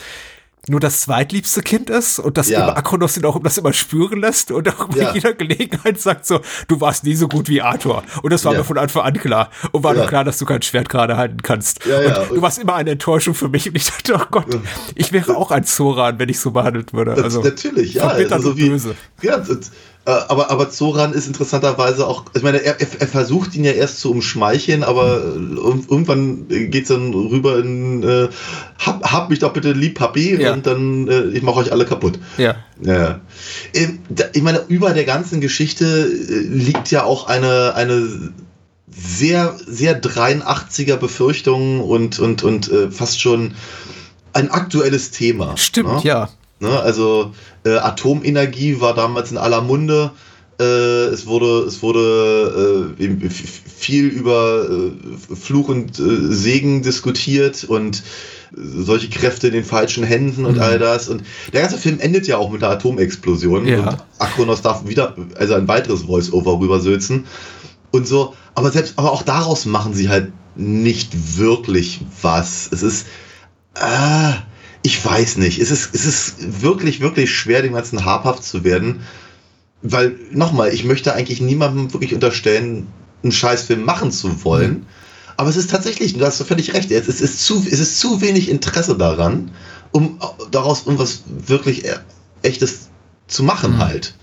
nur das zweitliebste Kind ist und dass Ja. Akronos ihn auch das immer spüren lässt und auch bei Ja. jeder Gelegenheit sagt so, du warst nie so gut wie Arthur. Und das war Ja. mir von Anfang an klar. Und war Ja. nur klar, dass du kein Schwert gerade halten kannst. Ja, ja. Und du warst immer eine Enttäuschung für mich. Und ich dachte, oh Gott, ich wäre auch ein Zoran, wenn ich so behandelt würde. Das, Also, natürlich, ja. also und wie, böse. Ja, das, äh, aber, aber Zoran ist interessanterweise auch, ich meine, er, er, er versucht ihn ja erst zu umschmeicheln, aber äh, ir- irgendwann geht's dann rüber in äh, hab, hab mich doch bitte lieb, Papi, Ja. und dann äh, ich mache euch alle kaputt. Ja. Ja. Ähm, Ich meine, über der ganzen Geschichte äh, liegt ja auch eine, eine sehr, sehr 83er Befürchtung und, und, und äh, fast schon ein aktuelles Thema. Stimmt, ne? ja. Ne, also äh, Atomenergie war damals in aller Munde. Äh, es wurde, es wurde äh, viel über äh, Fluch und äh, Segen diskutiert und solche Kräfte in den falschen Händen und mhm. all das. Und der ganze Film endet ja auch mit der Atomexplosion. Ja. Und Akronos darf wieder, also ein weiteres Voice-Over rübersülzen. Und so, aber selbst, aber auch daraus machen sie halt nicht wirklich was. Es ist, ah, ich weiß nicht. Es ist, es ist wirklich, wirklich schwer, dem Ganzen habhaft zu werden. Weil, nochmal, ich möchte eigentlich niemandem wirklich unterstellen, einen Scheißfilm machen zu wollen. Mhm. Aber es ist tatsächlich, du hast völlig recht, es ist, zu, es ist zu wenig Interesse daran, um daraus irgendwas wirklich Echtes zu machen mhm. halt.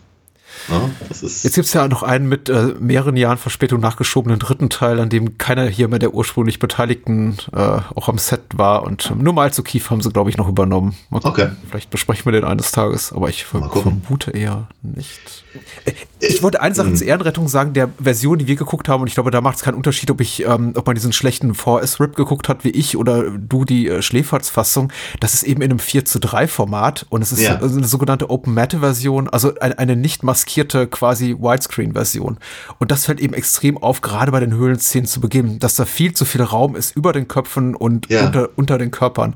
Ja, Jetzt gibt es ja noch einen mit äh, mehreren Jahren Verspätung nachgeschobenen dritten Teil, an dem keiner hier mehr der ursprünglich Beteiligten äh, auch am Set war und nur mal zu Kief haben sie, glaube ich, noch übernommen. Okay. Vielleicht besprechen wir den eines Tages, aber ich vermute eher nicht. Äh, ich wollte eine Sache mhm. zur Ehrenrettung sagen, der Version, die wir geguckt haben, und ich glaube, da macht es keinen Unterschied, ob ich, ähm, ob man diesen schlechten VS-Rip geguckt hat wie ich oder du die äh, Schläferz-Fassung. Das ist eben in einem 4 zu 3 Format und es ist ja. eine sogenannte Open-Matte-Version, also eine, eine nicht maskierte quasi Widescreen-Version. Und das fällt eben extrem auf, gerade bei den Höhlenszenen zu Beginn, dass da viel zu viel Raum ist über den Köpfen und ja. unter, unter den Körpern.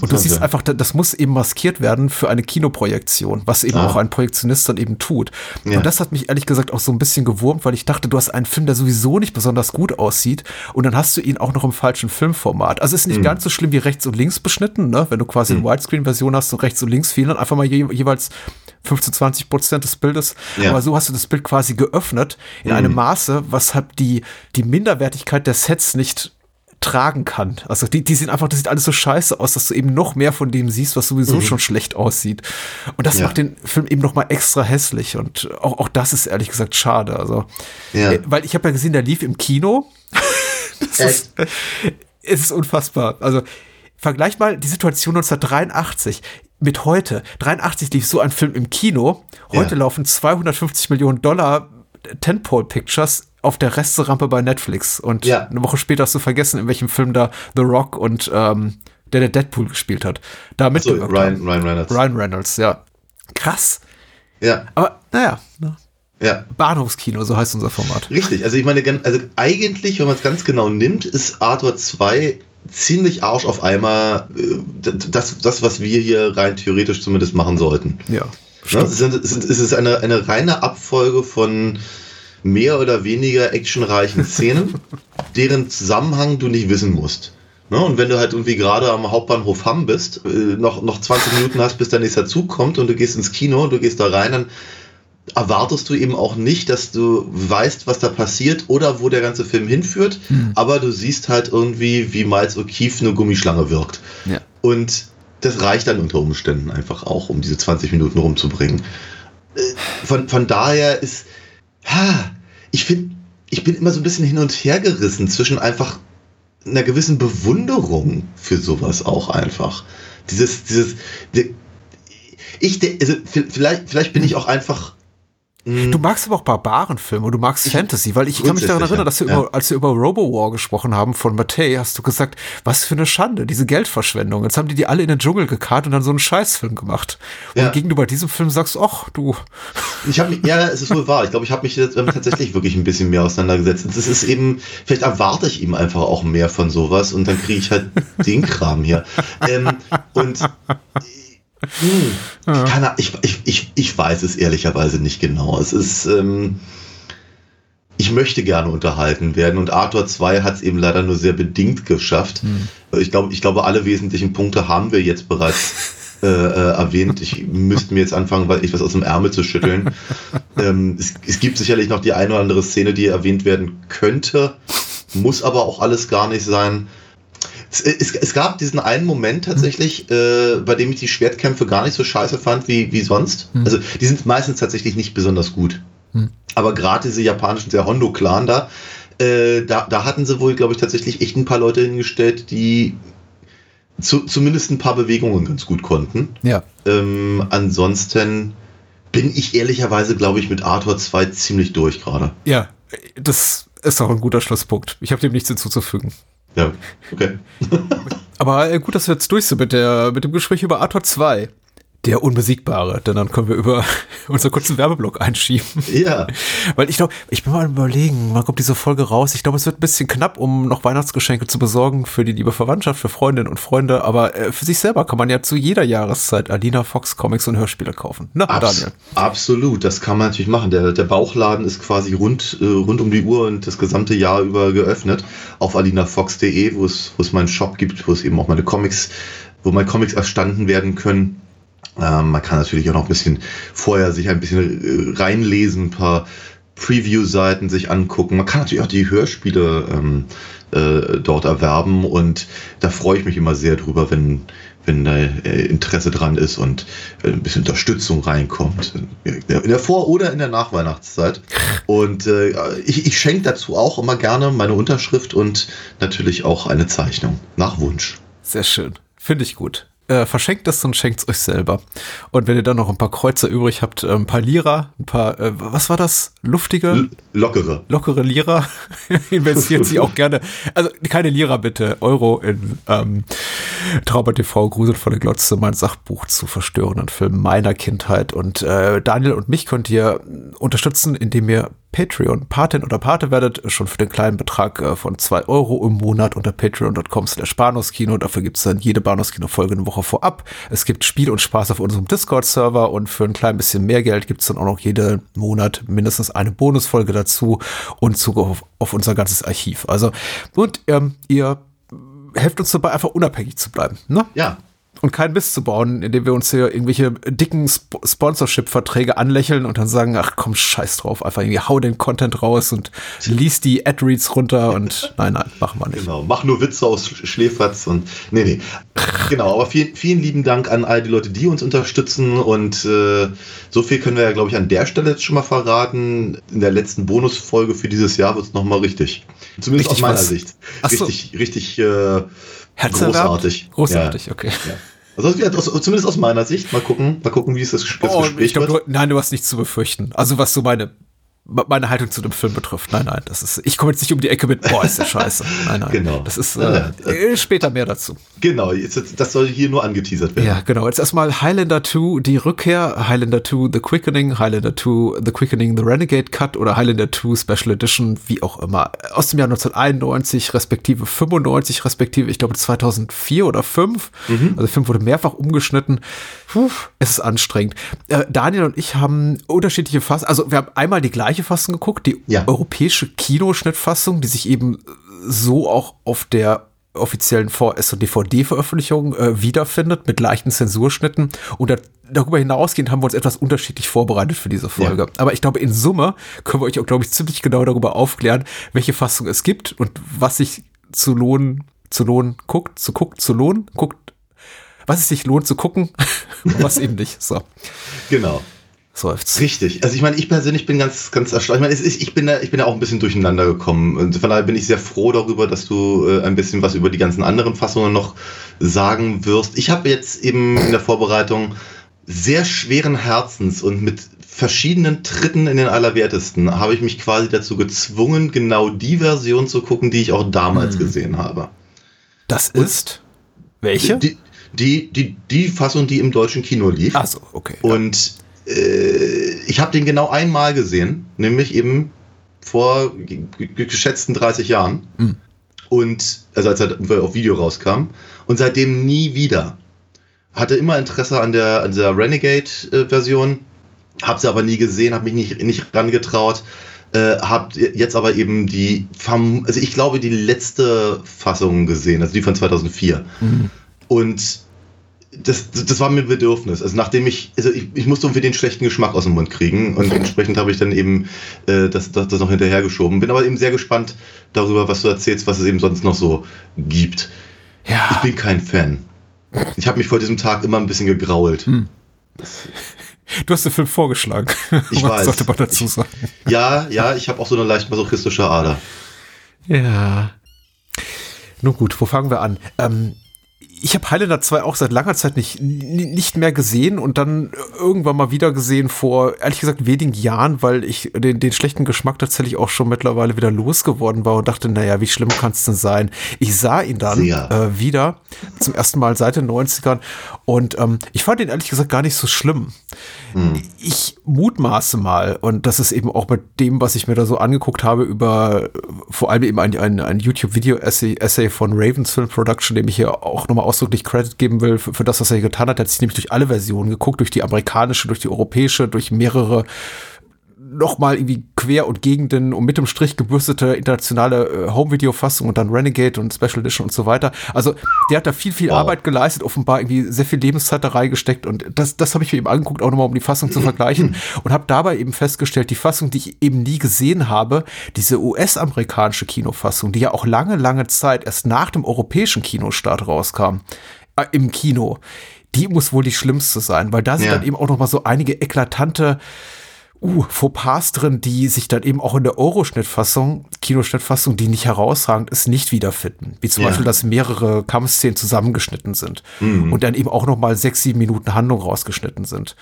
Und du siehst einfach, das muss eben maskiert werden für eine Kinoprojektion, was eben ah. auch ein Projektionist dann eben tut. Ja. Und das hat mich ehrlich gesagt auch so ein bisschen gewurmt, weil ich dachte, du hast einen Film, der sowieso nicht besonders gut aussieht und dann hast du ihn auch noch im falschen Filmformat. Also ist nicht mhm. ganz so schlimm wie rechts und links beschnitten, ne? wenn du quasi mhm. eine Widescreen-Version hast und rechts und links fehlen dann einfach mal je, jeweils 15, 20 Prozent des Bildes. Ja. Aber so hast du das Bild quasi geöffnet in mhm. einem Maße, was halt die, die Minderwertigkeit der Sets nicht tragen kann. Also die, die sehen einfach, das sieht alles so scheiße aus, dass du eben noch mehr von dem siehst, was sowieso mhm. schon schlecht aussieht. Und das ja. macht den Film eben noch mal extra hässlich. Und auch, auch das ist ehrlich gesagt schade. Also, ja. äh, weil ich habe ja gesehen, der lief im Kino. das ist, es ist unfassbar. Also vergleich mal die Situation 1983 mit heute. 83 lief so ein Film im Kino. Heute ja. laufen 250 Millionen Dollar Tentpole Pictures auf der Resterampe bei Netflix. Und ja. eine Woche später hast du vergessen, in welchem Film da The Rock und ähm, der der Deadpool gespielt hat. Da so, Ryan, Ryan Reynolds. Ryan Reynolds, ja. Krass. Ja. Aber naja. Ne? Ja. Bahnhofskino, so heißt unser Format. Richtig, also ich meine, also eigentlich, wenn man es ganz genau nimmt, ist Arthur 2 ziemlich Arsch auf einmal äh, das, das, was wir hier rein theoretisch zumindest machen sollten. Ja. Ne? Es, ist eine, eine reine Abfolge von mehr oder weniger actionreichen Szenen, deren Zusammenhang du nicht wissen musst. Ne? Und wenn du halt irgendwie gerade am Hauptbahnhof Hamm bist, äh, noch, noch 20 Minuten hast, bis der nächste Zug kommt und du gehst ins Kino, du gehst da rein, dann erwartest du eben auch nicht, dass du weißt, was da passiert oder wo der ganze Film hinführt, hm. aber du siehst halt irgendwie, wie Miles O'Keefe eine Gummischlange wirkt. Ja. Und das reicht dann unter Umständen einfach auch, um diese 20 Minuten rumzubringen. Äh, von, von daher ist, ha, ich finde, ich bin immer so ein bisschen hin und her gerissen zwischen einfach einer gewissen Bewunderung für sowas auch einfach. Dieses, dieses, ich, also vielleicht, vielleicht bin ich auch einfach Du magst aber auch Barbarenfilme und du magst ich Fantasy, weil ich kann mich daran erinnern, dass wir ja. über, als wir über Robo-War gesprochen haben von Matei, hast du gesagt, was für eine Schande, diese Geldverschwendung. Jetzt haben die die alle in den Dschungel gekarrt und dann so einen Scheißfilm gemacht. Und ja. gegenüber diesem Film sagst du, ach du. Ich habe mich, ja, es ist wohl wahr. Ich glaube, ich habe mich damit tatsächlich wirklich ein bisschen mehr auseinandergesetzt. Das ist eben, vielleicht erwarte ich ihm einfach auch mehr von sowas und dann kriege ich halt den Kram hier. Ähm, und hm, ja. kann, ich, ich, ich, ich weiß es ehrlicherweise nicht genau. Es ist, ähm, ich möchte gerne unterhalten werden und Arthur 2 hat es eben leider nur sehr bedingt geschafft. Hm. Ich glaube, ich glaube, alle wesentlichen Punkte haben wir jetzt bereits äh, äh, erwähnt. Ich müsste mir jetzt anfangen, weil ich was aus dem Ärmel zu schütteln. ähm, es, es, gibt sicherlich noch die eine oder andere Szene, die erwähnt werden könnte, muss aber auch alles gar nicht sein. Es, es, es, gab diesen einen Moment tatsächlich, äh, bei dem ich die Schwertkämpfe gar nicht so scheiße fand wie, wie sonst. Hm. Also die sind meistens tatsächlich nicht besonders gut. Hm. Aber gerade diese japanischen, der Hondo-Clan da, äh, da, da hatten sie wohl, glaube ich, tatsächlich echt ein paar Leute hingestellt, die zu, zumindest ein paar Bewegungen ganz gut konnten. Ja. Ähm, ansonsten bin ich ehrlicherweise, glaube ich, mit Arthur 2 ziemlich durch gerade. Ja, das ist auch ein guter Schlusspunkt. Ich habe dem nichts hinzuzufügen. Ja, okay. Aber äh, gut, dass wir jetzt durch sind mit, der, mit dem Gespräch über Arthur 2. der Unbesiegbare, denn dann können wir über unseren kurzen Werbeblock einschieben. Ja. Weil ich glaube, ich bin mal am überlegen, wann kommt diese Folge raus? Ich glaube, es wird ein bisschen knapp, um noch Weihnachtsgeschenke zu besorgen für die liebe Verwandtschaft, für Freundinnen und Freunde, aber äh, für sich selber kann man ja zu jeder Jahreszeit Alina Fox Comics und Hörspiele kaufen. Na, Abs Daniel. Absolut, das kann man natürlich machen. Der, der Bauchladen ist quasi rund, äh, rund um die Uhr und das gesamte Jahr über geöffnet auf alinafox.de, wo es, wo es meinen Shop gibt, wo es eben auch meine Comics, wo meine Comics erstanden werden können. Ähm, man kann natürlich auch noch ein bisschen vorher sich ein bisschen äh, reinlesen, ein paar Preview-Seiten sich angucken. Man kann natürlich auch die Hörspiele ähm, äh, dort erwerben und da freue ich mich immer sehr drüber, wenn, wenn da äh, Interesse dran ist und äh, ein bisschen Unterstützung reinkommt. In der Vor- oder in der Nachweihnachtszeit. Und ich, ich schenke dazu auch immer gerne meine Unterschrift und natürlich auch eine Zeichnung nach Wunsch. Sehr schön. Finde ich gut äh, verschenkt es und schenkt es euch selber. Und wenn ihr dann noch ein paar Kreuzer übrig habt, äh, ein paar Lira, ein paar, äh, was war das? Luftige? L lockere. Lockere Lira. Investiert sie auch gerne. Also keine Lira bitte, Euro in ähm, Trauber TV, Grusel von der Glotze, mein Sachbuch zu verstörenden Filmen meiner Kindheit. Und äh, Daniel und mich könnt ihr unterstützen, indem ihr Patreon Patin oder Pate werdet, schon für den kleinen Betrag äh, von zwei Euro im Monat unter patreon.com slash Bahnhofskino. Dafür gibt's dann jede Bahnhofskino-Folge eine Woche vorab. Es gibt Spiel und Spaß auf unserem Discord-Server und für ein klein bisschen mehr Geld gibt's dann auch noch jeden Monat mindestens eine Bonusfolge dazu und Zugriff auf, auf unser ganzes Archiv. Also, und ähm, ihr helft uns dabei, einfach unabhängig zu bleiben. Ne? Ja, und keinen Mist zu bauen, indem wir uns hier irgendwelche dicken Sp Sponsorship-Verträge anlächeln und dann sagen, ach komm, scheiß drauf, einfach irgendwie hau den Content raus und lies die Ad-Reads runter und nein, nein, machen wir nicht. Genau, mach nur Witze aus Schläferz und nee, nee. Genau, aber vielen, vielen lieben Dank an all die Leute, die uns unterstützen und äh, so viel können wir ja, glaube ich, an der Stelle jetzt schon mal verraten. In der letzten Bonusfolge für dieses Jahr wird es nochmal richtig. Zumindest richtig aus meiner was? Sicht. Richtig, so. richtig äh, großartig. Großartig, ja. okay. Ja. Also, zumindest aus meiner Sicht. Mal gucken, mal gucken, wie es das, das oh, Gespräch glaub, wird. Du, nein, du hast nichts zu befürchten. Also was so meine meine Haltung zu dem Film betrifft. Nein, nein, das ist, ich komme jetzt nicht um die Ecke mit, boah, ist der scheiße. Nein, nein. Genau. Das ist äh, äh, später mehr dazu. Genau, das soll hier nur angeteasert werden. Ja, genau. Jetzt erstmal Highlander 2, die Rückkehr, Highlander 2, The Quickening, Highlander 2, The Quickening, The Renegade Cut oder Highlander 2 Special Edition, wie auch immer. Aus dem Jahr 1991, respektive 95, respektive, ich glaube 2004 oder 5. Mhm. Also der Film wurde mehrfach umgeschnitten. Puh, es ist anstrengend. Äh, Daniel und ich haben unterschiedliche Fassungen, also wir haben einmal die gleiche Fassung geguckt, die ja. europäische Kinoschnittfassung, die sich eben so auch auf der offiziellen VS- und DVD-Veröffentlichung äh, wiederfindet, mit leichten Zensurschnitten. Und da, darüber hinausgehend haben wir uns etwas unterschiedlich vorbereitet für diese Folge. Ja. Aber ich glaube, in Summe können wir euch auch, glaube ich, ziemlich genau darüber aufklären, welche Fassung es gibt und was sich zu lohnen, zu lohnen guckt, zu guckt, zu lohnen, guckt, was es sich lohnt zu gucken und was eben nicht. So. Genau seufzt. Richtig. Also ich meine, ich persönlich bin ganz, ganz erstaunt. Ich meine, ist, ich bin da, ich bin da auch ein bisschen durcheinander gekommen. Und von daher bin ich sehr froh darüber, dass du äh, ein bisschen was über die ganzen anderen Fassungen noch sagen wirst. Ich habe jetzt eben in der Vorbereitung sehr schweren Herzens und mit verschiedenen Tritten in den Allerwertesten habe ich mich quasi dazu gezwungen, genau die Version zu gucken, die ich auch damals hm. gesehen habe. Das ist welche? Die, die, die, die Fassung, die im deutschen Kino lief. Ach so, okay. Und ich habe den genau einmal gesehen, nämlich eben vor geschätzten 30 Jahren. Mhm. Und also als er auf Video rauskam. Und seitdem nie wieder. Hatte immer Interesse an der, an der Renegade-Version, äh, habe sie aber nie gesehen, habe mich nicht, nicht rangetraut. Äh, hab jetzt aber eben die, also ich glaube, die letzte Fassung gesehen, also die von 2004. Mhm. Und das, das war mir ein Bedürfnis. Also nachdem ich, also ich, ich musste irgendwie den schlechten Geschmack aus dem Mund kriegen und entsprechend habe ich dann eben äh, das, das, das noch hinterhergeschoben. Bin aber eben sehr gespannt darüber, was du erzählst, was es eben sonst noch so gibt. Ja. Ich bin kein Fan. Ich habe mich vor diesem Tag immer ein bisschen gegrault. Hm. Du hast den Film vorgeschlagen. Ich weiß. Sollte man dazu sagen. Ja, ja, ich habe auch so eine leicht masochistische Ader. Ja. Nun gut, wo fangen wir an? Ähm, ich habe Highlander 2 auch seit langer Zeit nicht, nicht mehr gesehen und dann irgendwann mal wieder gesehen vor, ehrlich gesagt, wenigen Jahren, weil ich den, den schlechten Geschmack tatsächlich auch schon mittlerweile wieder losgeworden war und dachte, naja, wie schlimm kann es denn sein? Ich sah ihn dann äh, wieder, zum ersten Mal seit den 90ern und ähm, ich fand ihn ehrlich gesagt gar nicht so schlimm. Hm. Ich mutmaße mal, und das ist eben auch mit dem, was ich mir da so angeguckt habe, über vor allem eben ein, ein, ein YouTube-Video-Essay Essay von Ravens Film Production, dem ich hier auch nochmal ausdrücklich Credit geben will für, für das, was er hier getan hat. Er hat sich nämlich durch alle Versionen geguckt, durch die amerikanische, durch die europäische, durch mehrere nochmal irgendwie quer und gegen den und mit dem Strich gebürstete internationale äh, Home-Video-Fassung und dann Renegade und Special Edition und so weiter. Also der hat da viel, viel wow. Arbeit geleistet, offenbar irgendwie sehr viel Lebenszeit da reingesteckt und das, das habe ich mir eben angeguckt, auch nochmal um die Fassung zu vergleichen und habe dabei eben festgestellt, die Fassung, die ich eben nie gesehen habe, diese US-amerikanische Kinofassung, die ja auch lange, lange Zeit erst nach dem europäischen Kinostart rauskam, äh, im Kino, die muss wohl die schlimmste sein, weil da sind ja. dann eben auch nochmal so einige eklatante uh, Fauxpas drin, die sich dann eben auch in der Euro-Schnittfassung, Kinoschnittfassung, die nicht herausragend ist, nicht wiederfinden. Wie zum ja. Beispiel, dass mehrere Kampfszenen zusammengeschnitten sind mhm. und dann eben auch noch mal sechs, sieben Minuten Handlung rausgeschnitten sind.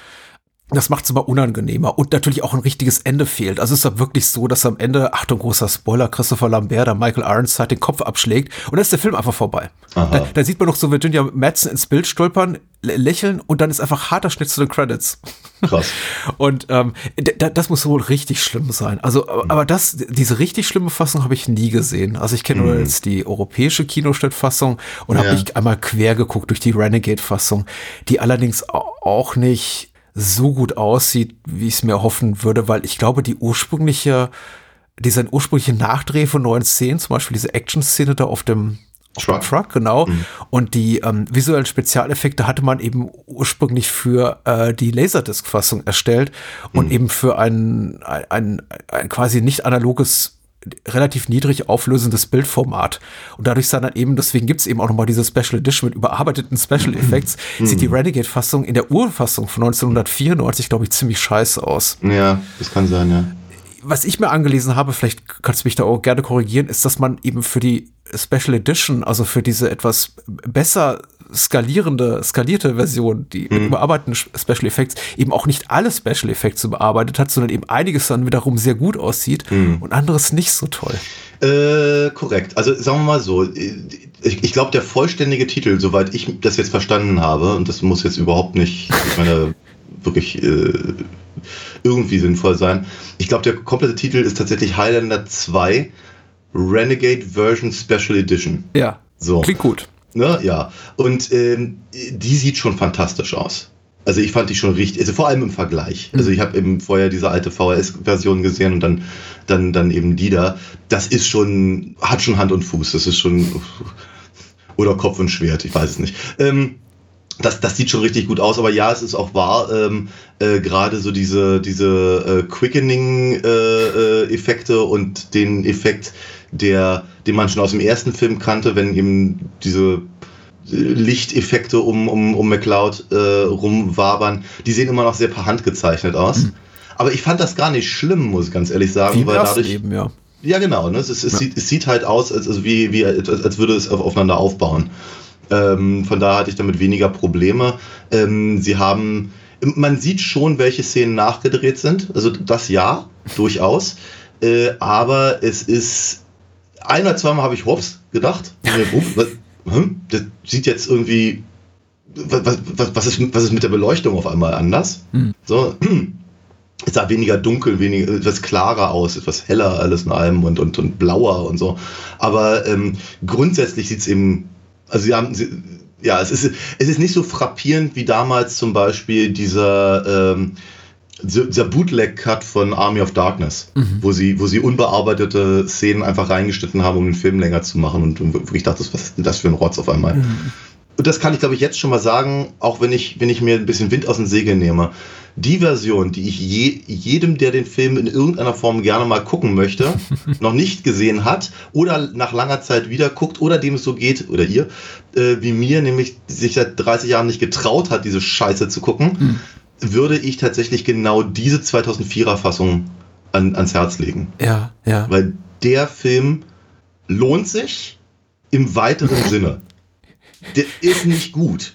Das macht es immer unangenehmer und natürlich auch ein richtiges Ende fehlt. Also es ist ja wirklich so, dass am Ende, Achtung, großer Spoiler, Christopher Lambert, der Michael Ironside den Kopf abschlägt und dann ist der Film einfach vorbei. Da, da, sieht man noch so Virginia Madsen ins Bild stolpern, lächeln und dann ist einfach harter Schnitt zu den Credits. Krass. Und ähm, das muss wohl richtig schlimm sein. Also, mhm. aber das, diese richtig schlimme Fassung habe ich nie gesehen. Also ich kenne mhm. nur jetzt die europäische Kinoschnittfassung und ja. habe mich einmal quer geguckt durch die Renegade-Fassung, die allerdings auch nicht so gut aussieht, wie ich es mir hoffen würde, weil ich glaube, die ursprüngliche, dieser ursprüngliche Nachdreh von neuen Szenen, zum Beispiel diese Action-Szene da auf dem Truck, Truck genau. Mhm. Und die ähm, visuellen Spezialeffekte hatte man eben ursprünglich für äh, die Laserdisc-Fassung erstellt und mhm. eben für ein, ein, ein, ein quasi nicht analoges relativ niedrig auflösendes Bildformat. Und dadurch sah dann eben, deswegen gibt's eben auch nochmal diese Special Edition mit überarbeiteten Special. Effects, sieht die Renegade-Fassung in der Urfassung von 1994, glaube ich, ziemlich scheiße aus. Ja, das kann sein, ja. Was ich mir angelesen habe, vielleicht kannst du mich da auch gerne korrigieren, ist, dass man eben für die Special Edition, also für diese etwas besser skalierende, skalierte Version, die mhm. überarbeiteten Special Effects, eben auch nicht alle Special Effects überarbeitet hat, sondern eben einiges dann wiederum sehr gut aussieht mhm. und anderes nicht so toll. Äh, korrekt. Also sagen wir mal so, ich, ich glaube, der vollständige Titel, soweit ich das jetzt verstanden habe, und das muss jetzt überhaupt nicht, ich meine, wirklich äh, irgendwie sinnvoll sein. Ich glaube, der komplette Titel ist tatsächlich Highlander 2 Renegade Version Special Edition. Ja. So. Klingt gut. Ne? Ja. Und ähm, die sieht schon fantastisch aus. Also ich fand die schon richtig, also vor allem im Vergleich. Mhm. Also ich habe eben vorher diese alte VHS-Version gesehen und dann, dann, dann eben die da. Das ist schon, hat schon Hand und Fuß. Das ist schon, oder Kopf und Schwert, ich weiß es nicht. Ähm, das, das sieht schon richtig gut aus, aber ja, es ist auch wahr, ähm, äh, gerade so diese, diese äh, Quickening-Effekte äh, äh und den Effekt, der, den man schon aus dem ersten Film kannte, wenn eben diese Lichteffekte um, um, um McCloud äh, rumwabern, die sehen immer noch sehr per Hand gezeichnet aus. Mhm. Aber ich fand das gar nicht schlimm, muss ich ganz ehrlich sagen, wie weil dadurch. Eben, ja. Ja, genau. Ne? Es, es, es, ja. Sieht, es sieht halt aus, als, also wie, wie, als, als würde es aufeinander aufbauen. Ähm, von daher hatte ich damit weniger Probleme. Ähm, sie haben, man sieht schon, welche Szenen nachgedreht sind. Also das ja, durchaus. Äh, aber es ist ein oder zweimal habe ich Hops gedacht. Hm, das sieht jetzt irgendwie. Was, was, was, ist, was ist mit der Beleuchtung auf einmal anders? Mhm. So, es sah weniger dunkel, weniger, etwas klarer aus, etwas heller alles in allem und, und, und blauer und so. Aber ähm, grundsätzlich sieht es eben, also sie haben, sie, ja, es ist, es ist nicht so frappierend wie damals zum Beispiel dieser, ähm, dieser Bootleg-Cut von Army of Darkness, mhm. wo, sie, wo sie unbearbeitete Szenen einfach reingeschnitten haben, um den Film länger zu machen. Und, und ich dachte, was ist denn das für ein Rotz auf einmal? Mhm. Und das kann ich, glaube ich, jetzt schon mal sagen, auch wenn ich, wenn ich mir ein bisschen Wind aus den Segeln nehme. Die Version, die ich je, jedem, der den Film in irgendeiner Form gerne mal gucken möchte, noch nicht gesehen hat oder nach langer Zeit wieder guckt oder dem es so geht, oder ihr, äh, wie mir, nämlich sich seit 30 Jahren nicht getraut hat, diese Scheiße zu gucken, mhm würde ich tatsächlich genau diese 2004er Fassung an, ans Herz legen. Ja, ja. Weil der Film lohnt sich im weiteren Sinne. Der ist nicht gut.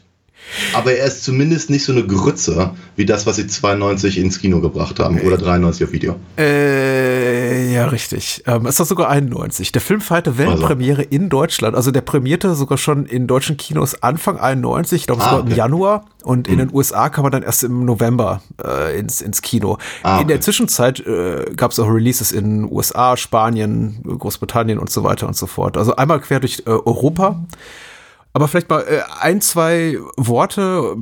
Aber er ist zumindest nicht so eine Grütze wie das, was sie 92 ins Kino gebracht haben oder 93 auf Video. Äh, ja, richtig. Ähm, ist doch sogar 91. Der Film feierte Weltpremiere also. in Deutschland. Also der premierte sogar schon in deutschen Kinos Anfang 91, ich glaube ah, sogar okay. im Januar. Und hm. in den USA kam er dann erst im November äh, ins, ins Kino. Ah, okay. In der Zwischenzeit äh, gab es auch Releases in USA, Spanien, Großbritannien und so weiter und so fort. Also einmal quer durch äh, Europa. Aber vielleicht mal äh, ein, zwei Worte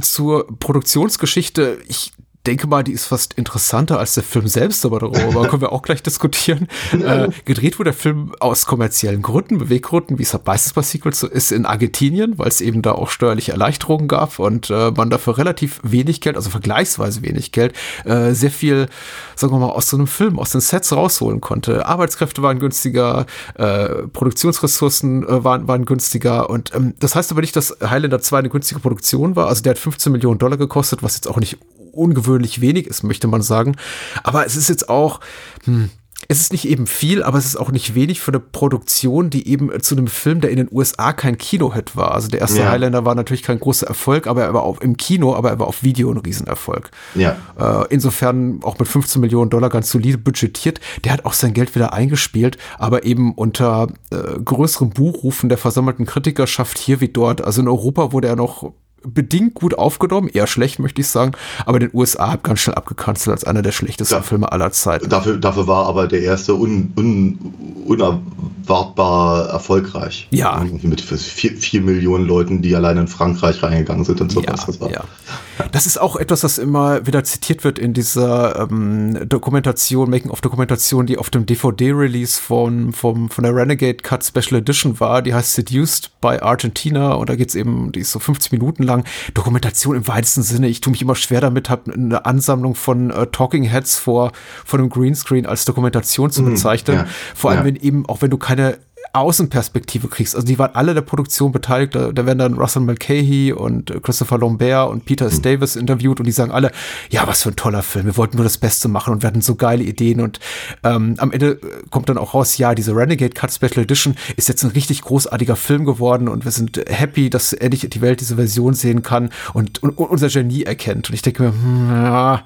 zur Produktionsgeschichte. Ich denke mal, die ist fast interessanter als der Film selbst, aber darüber können wir auch gleich diskutieren. Äh, gedreht wurde der Film aus kommerziellen Gründen, Beweggründen, wie es bei Sequels so ist, in Argentinien, weil es eben da auch steuerliche Erleichterungen gab und äh, man dafür relativ wenig Geld, also vergleichsweise wenig Geld, äh, sehr viel, sagen wir mal, aus so einem Film, aus den Sets rausholen konnte. Arbeitskräfte waren günstiger, äh, Produktionsressourcen äh, waren, waren günstiger und ähm, das heißt aber nicht, dass Highlander 2 eine günstige Produktion war. Also der hat 15 Millionen Dollar gekostet, was jetzt auch nicht ungewöhnlich wenig ist, möchte man sagen. Aber es ist jetzt auch, hm, es ist nicht eben viel, aber es ist auch nicht wenig für eine Produktion, die eben zu einem Film, der in den USA kein Kinohit war. Also der erste ja. Highlander war natürlich kein großer Erfolg, aber er war auch im Kino, aber er war auf Video ein Riesenerfolg. Ja. Äh, insofern auch mit 15 Millionen Dollar ganz solide budgetiert. Der hat auch sein Geld wieder eingespielt, aber eben unter äh, größeren Buchrufen der versammelten Kritikerschaft hier wie dort. Also in Europa wurde er noch bedingt gut aufgenommen, eher schlecht möchte ich sagen, aber den USA hat ganz schnell abgekanzelt als einer der schlechtesten ja, Filme aller Zeiten. Dafür, dafür war aber der erste un, un, unerwartbar erfolgreich. Ja. Mit vier, vier Millionen Leuten, die allein in Frankreich reingegangen sind und so ja, was. Das, war. Ja. das ist auch etwas, was immer wieder zitiert wird in dieser ähm, Dokumentation, Making-of-Dokumentation, die auf dem DVD-Release von, von, von der Renegade Cut Special Edition war. Die heißt Seduced by Argentina und da geht es eben, die ist so 50 Minuten lang. Dokumentation im weitesten Sinne. Ich tue mich immer schwer damit, habe eine Ansammlung von äh, Talking Heads vor, von einem Greenscreen als Dokumentation zu mhm, bezeichnen. Ja, Vor allem, ja. wenn eben, auch wenn du keine Außenperspektive kriegst. Also die waren alle der Produktion beteiligt. Da, da werden dann Russell Mulcahy und Christopher Lambert und Peter S. Mhm. Davis interviewt und die sagen alle, ja, was für ein toller Film. Wir wollten nur das Beste machen und wir hatten so geile Ideen. Und ähm, am Ende kommt dann auch raus, ja, diese Renegade Cut Special Edition ist jetzt ein richtig großartiger Film geworden und wir sind happy, dass endlich die Welt diese Version sehen kann und, und, und unser Genie erkennt. Und ich denke mir, hm, ja,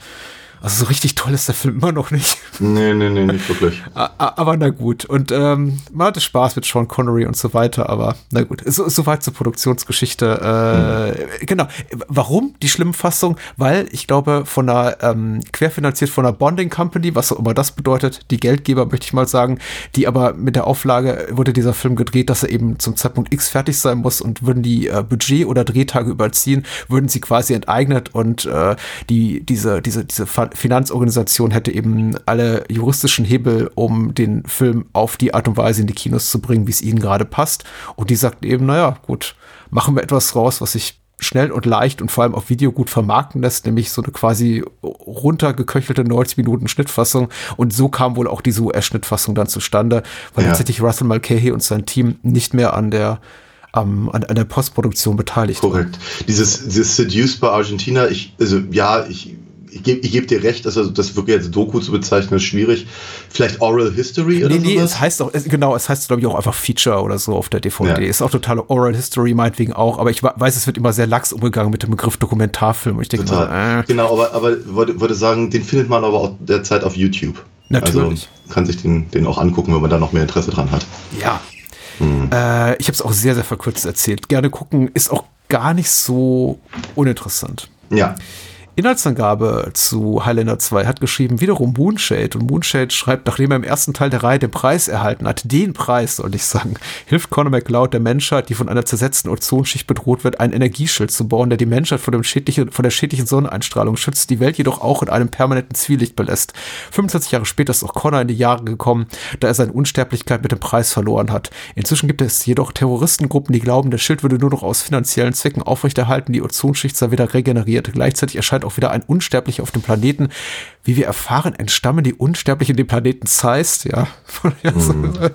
also so richtig toll ist der Film immer noch nicht. Nee, nee, nee, nicht wirklich. aber na gut. Und ähm, man hatte Spaß mit Sean Connery und so weiter, aber na gut. So, soweit zur Produktionsgeschichte. Äh, mhm. Genau. Warum die schlimme Fassung? Weil ich glaube, von einer ähm, querfinanziert von einer Bonding Company, was auch immer das bedeutet, die Geldgeber möchte ich mal sagen, die aber mit der Auflage wurde dieser Film gedreht, dass er eben zum Zeitpunkt X fertig sein muss und würden die äh, Budget oder Drehtage überziehen, würden sie quasi enteignet und äh, die diese diese diese Finanzorganisation hätte eben alle juristischen Hebel, um den Film auf die Art und Weise in die Kinos zu bringen, wie es ihnen gerade passt. Und die sagten eben, naja, gut, machen wir etwas raus, was sich schnell und leicht und vor allem auf Video gut vermarkten lässt, nämlich so eine quasi runtergeköchelte 90 Minuten Schnittfassung. Und so kam wohl auch diese US-Schnittfassung dann zustande, weil ja. tatsächlich Russell Mulcahy und sein Team nicht mehr an der ähm, an, an der Postproduktion beteiligt Korrekt. Waren. Dieses, dieses Seduced bei Argentina, ich, also ja, ich ich gebe geb dir recht, also das wirklich als Doku zu bezeichnen, ist schwierig. Vielleicht Oral History oder Nee, nee, sowas? es heißt auch, genau, es heißt, glaube ich, auch einfach Feature oder so auf der DVD. Ja. Ist auch totale Oral History, meinetwegen auch, aber ich weiß, es wird immer sehr lax umgegangen mit dem Begriff Dokumentarfilm. Und ich denke mal, äh. Genau, aber, aber würde, würde sagen, den findet man aber auch derzeit auf YouTube. Natürlich. Also kann sich den, den auch angucken, wenn man da noch mehr Interesse dran hat. Ja. Hm. Äh, ich habe es auch sehr, sehr verkürzt erzählt. Gerne gucken, ist auch gar nicht so uninteressant. Ja. Inhaltsangabe zu Highlander 2 hat geschrieben, wiederum Moonshade. Und Moonshade schreibt, nachdem er im ersten Teil der Reihe den Preis erhalten hat, den Preis, soll ich sagen, hilft Conor McLeod der Menschheit, die von einer zersetzten Ozonschicht bedroht wird, ein Energieschild zu bauen, der die Menschheit vor, dem schädlichen, vor der schädlichen Sonneneinstrahlung schützt, die Welt jedoch auch in einem permanenten Zwielicht belässt. 25 Jahre später ist auch Connor in die Jahre gekommen, da er seine Unsterblichkeit mit dem Preis verloren hat. Inzwischen gibt es jedoch Terroristengruppen, die glauben, der Schild würde nur noch aus finanziellen Zwecken aufrechterhalten, die Ozonschicht sei wieder regeneriert. Gleichzeitig erscheint auch auch wieder ein Unsterblicher auf dem Planeten. Wie wir erfahren, entstammen die Unsterblichen dem Planeten Zeist, ja, von, mhm.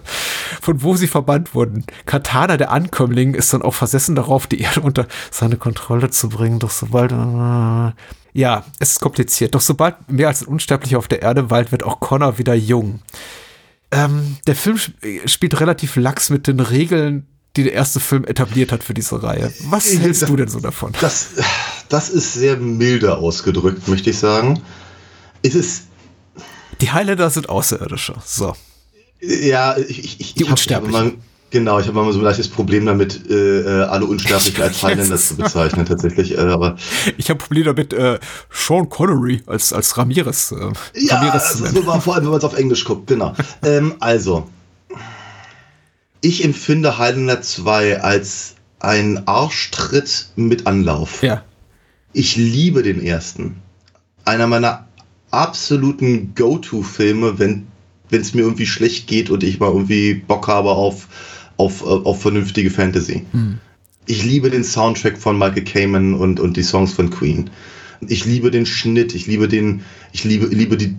von wo sie verbannt wurden. Katana, der Ankömmling, ist dann auch versessen darauf, die Erde unter seine Kontrolle zu bringen. Doch sobald, äh, ja, es ist kompliziert. Doch sobald mehr als ein Unsterblicher auf der Erde weilt, wird auch Connor wieder jung. Ähm, der Film spielt relativ lax mit den Regeln die der erste Film etabliert hat für diese Reihe. Was hältst das, du denn so davon? Das, das ist sehr milde ausgedrückt, möchte ich sagen. Es ist. Die Highlander sind Außerirdische. So. Ja, ich, ich, die ich habe mal, genau, ich habe mal so ein leichtes Problem damit, äh, äh alle Unsterblichen als Highlander zu bezeichnen, tatsächlich. Äh, aber ich habe Probleme damit, äh, Sean Connery als, als Ramirez. Äh, ja, Ramirez also so war, vor allem, wenn man es auf Englisch guckt, genau. ähm, also, ich empfinde Highlander 2 als ein Arschtritt mit Anlauf. Ja. Ich liebe den ersten. Einer meiner absoluten Go-To-Filme, wenn es mir irgendwie schlecht geht und ich mal irgendwie Bock habe auf, auf, auf vernünftige Fantasy. Mhm. Ich liebe den Soundtrack von Michael Kamen und, und die Songs von Queen. Ich liebe den Schnitt, ich liebe den, ich liebe, liebe die,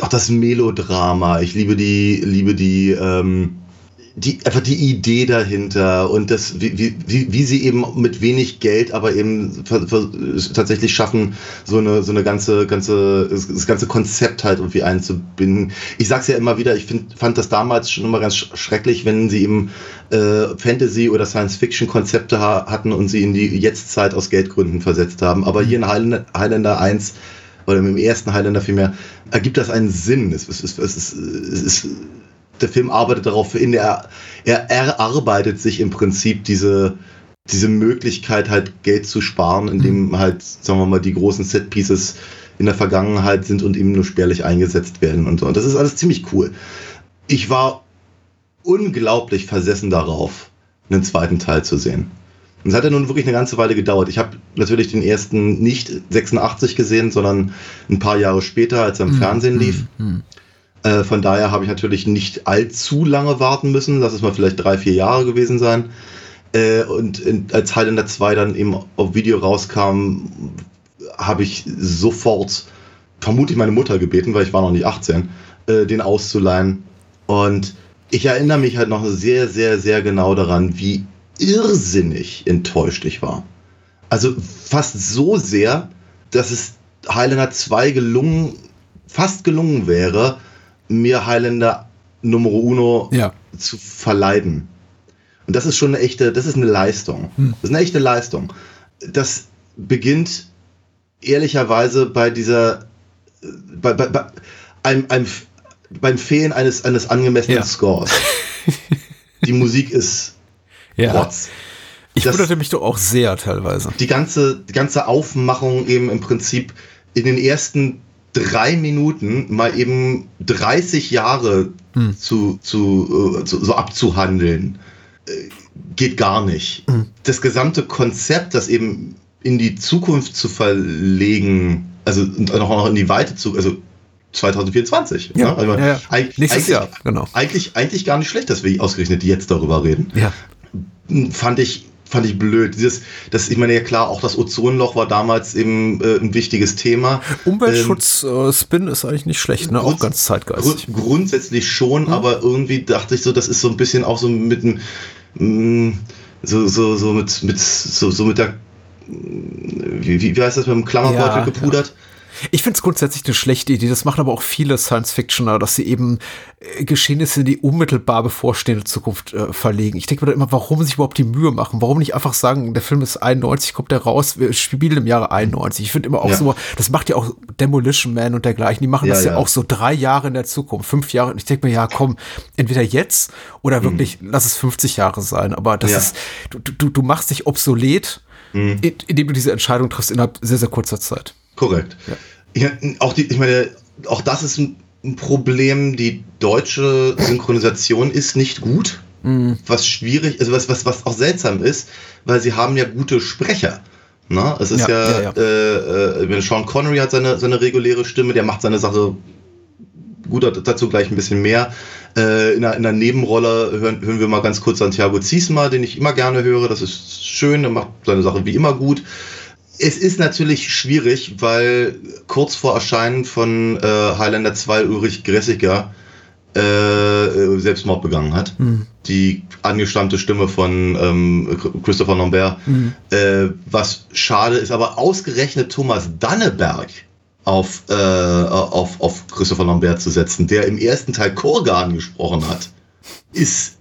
auch das Melodrama, ich liebe die, liebe die, ähm, die, einfach die Idee dahinter und das, wie, wie, wie sie eben mit wenig Geld, aber eben tatsächlich schaffen, so eine, so eine ganze, ganze, das ganze Konzept halt irgendwie einzubinden. Ich sag's ja immer wieder, ich find, fand das damals schon immer ganz schrecklich, wenn sie eben äh, Fantasy- oder Science-Fiction-Konzepte ha hatten und sie in die Jetztzeit aus Geldgründen versetzt haben. Aber hier in Highlander, Highlander 1 oder im ersten Highlander vielmehr, ergibt das einen Sinn. Es, es, es, es, ist, es ist der Film arbeitet darauf hin, er, er erarbeitet sich im Prinzip diese, diese Möglichkeit, halt Geld zu sparen, indem mhm. halt, sagen wir mal, die großen Set-Pieces in der Vergangenheit sind und eben nur spärlich eingesetzt werden und so. Und das ist alles ziemlich cool. Ich war unglaublich versessen darauf, einen zweiten Teil zu sehen. Und es hat ja nun wirklich eine ganze Weile gedauert. Ich habe natürlich den ersten nicht 86 gesehen, sondern ein paar Jahre später, als er im mhm. Fernsehen lief. Mhm. Äh, von daher habe ich natürlich nicht allzu lange warten müssen. Lass es mal vielleicht drei, vier Jahre gewesen sein. Äh, und in, als Highlander 2 dann eben auf Video rauskam, habe ich sofort vermutlich meine Mutter gebeten, weil ich war noch nicht 18, äh, den auszuleihen. Und ich erinnere mich halt noch sehr, sehr, sehr genau daran, wie irrsinnig enttäuscht ich war. Also fast so sehr, dass es Highlander 2 gelungen, fast gelungen wäre, mir Highlander Numero Uno ja. zu verleiden. Und das ist schon eine echte, das ist eine Leistung. Hm. Das ist eine echte Leistung. Das beginnt ehrlicherweise bei dieser, bei, bei, bei einem, einem, beim Fehlen eines, eines angemessenen ja. Scores. Die Musik ist ja. Rotz. Ich das, wunderte mich doch auch sehr teilweise. Die ganze, die ganze Aufmachung eben im Prinzip in den ersten drei Minuten mal eben 30 Jahre hm. zu, zu, uh, zu, so abzuhandeln, äh, geht gar nicht. Hm. Das gesamte Konzept, das eben in die Zukunft zu verlegen, also noch, noch in die Weite zu, also 2024. Ja, ne? also ja, ja. Nächstes Jahr, genau. Eigentlich, eigentlich gar nicht schlecht, dass wir ausgerechnet jetzt darüber reden. Ja. Fand ich fand ich blöd. Dieses, das, ich meine ja klar, auch das Ozonloch war damals eben äh, ein wichtiges Thema. Umweltschutz-Spin ähm, äh, ist eigentlich nicht schlecht, ne? Auch ganz zeitgeistig. Grund, grundsätzlich schon, mhm. aber irgendwie dachte ich so, das ist so ein bisschen auch so mit einem mm, so, so, so mit, mit, so, so mit der wie, wie heißt das mit dem Klammerbeutel ja, gepudert? Ja. Ich finde es grundsätzlich eine schlechte Idee. Das machen aber auch viele Science-Fictioner, dass sie eben äh, Geschehnisse in die unmittelbar bevorstehende Zukunft äh, verlegen. Ich denke mir da immer, warum sich überhaupt die Mühe machen? Warum nicht einfach sagen, der Film ist 91, kommt der raus, wir spielen im Jahre 91. Ich finde immer auch ja. so, das macht ja auch Demolition Man und dergleichen. Die machen ja, das ja, ja, auch so drei Jahre in der Zukunft, fünf Jahre. Und ich denke mir, ja, komm, entweder jetzt oder mhm. wirklich, mhm. lass es 50 Jahre sein. Aber das ist, du, du, du machst dich obsolet, mhm. indem du diese Entscheidung triffst innerhalb sehr, sehr kurzer Zeit. Korrekt. Ja. ja. auch die, ich meine, auch das ist ein, Problem. Die deutsche Synchronisation ist nicht gut. Mhm. Was schwierig, also was, was, was auch seltsam ist, weil sie haben ja gute Sprecher. Na, es ist ja, ja, ja. Äh, äh, Sean Connery hat seine, seine reguläre Stimme, der macht seine Sache gut, dazu gleich ein bisschen mehr. Äh, in, der, in der Nebenrolle hören, hören wir mal ganz kurz Santiago Ziesma, den ich immer gerne höre. Das ist schön, er macht seine Sache wie immer gut. Es ist natürlich schwierig, weil kurz vor Erscheinen von äh, Highlander 2 Ulrich Gressiger äh, Selbstmord begangen hat. Mhm. Die angestammte Stimme von ähm, Christopher Lambert. Mhm. Äh, was schade ist, aber ausgerechnet Thomas Danneberg auf, äh, auf, auf Christopher Lambert zu setzen, der im ersten Teil Korgan gesprochen hat, ist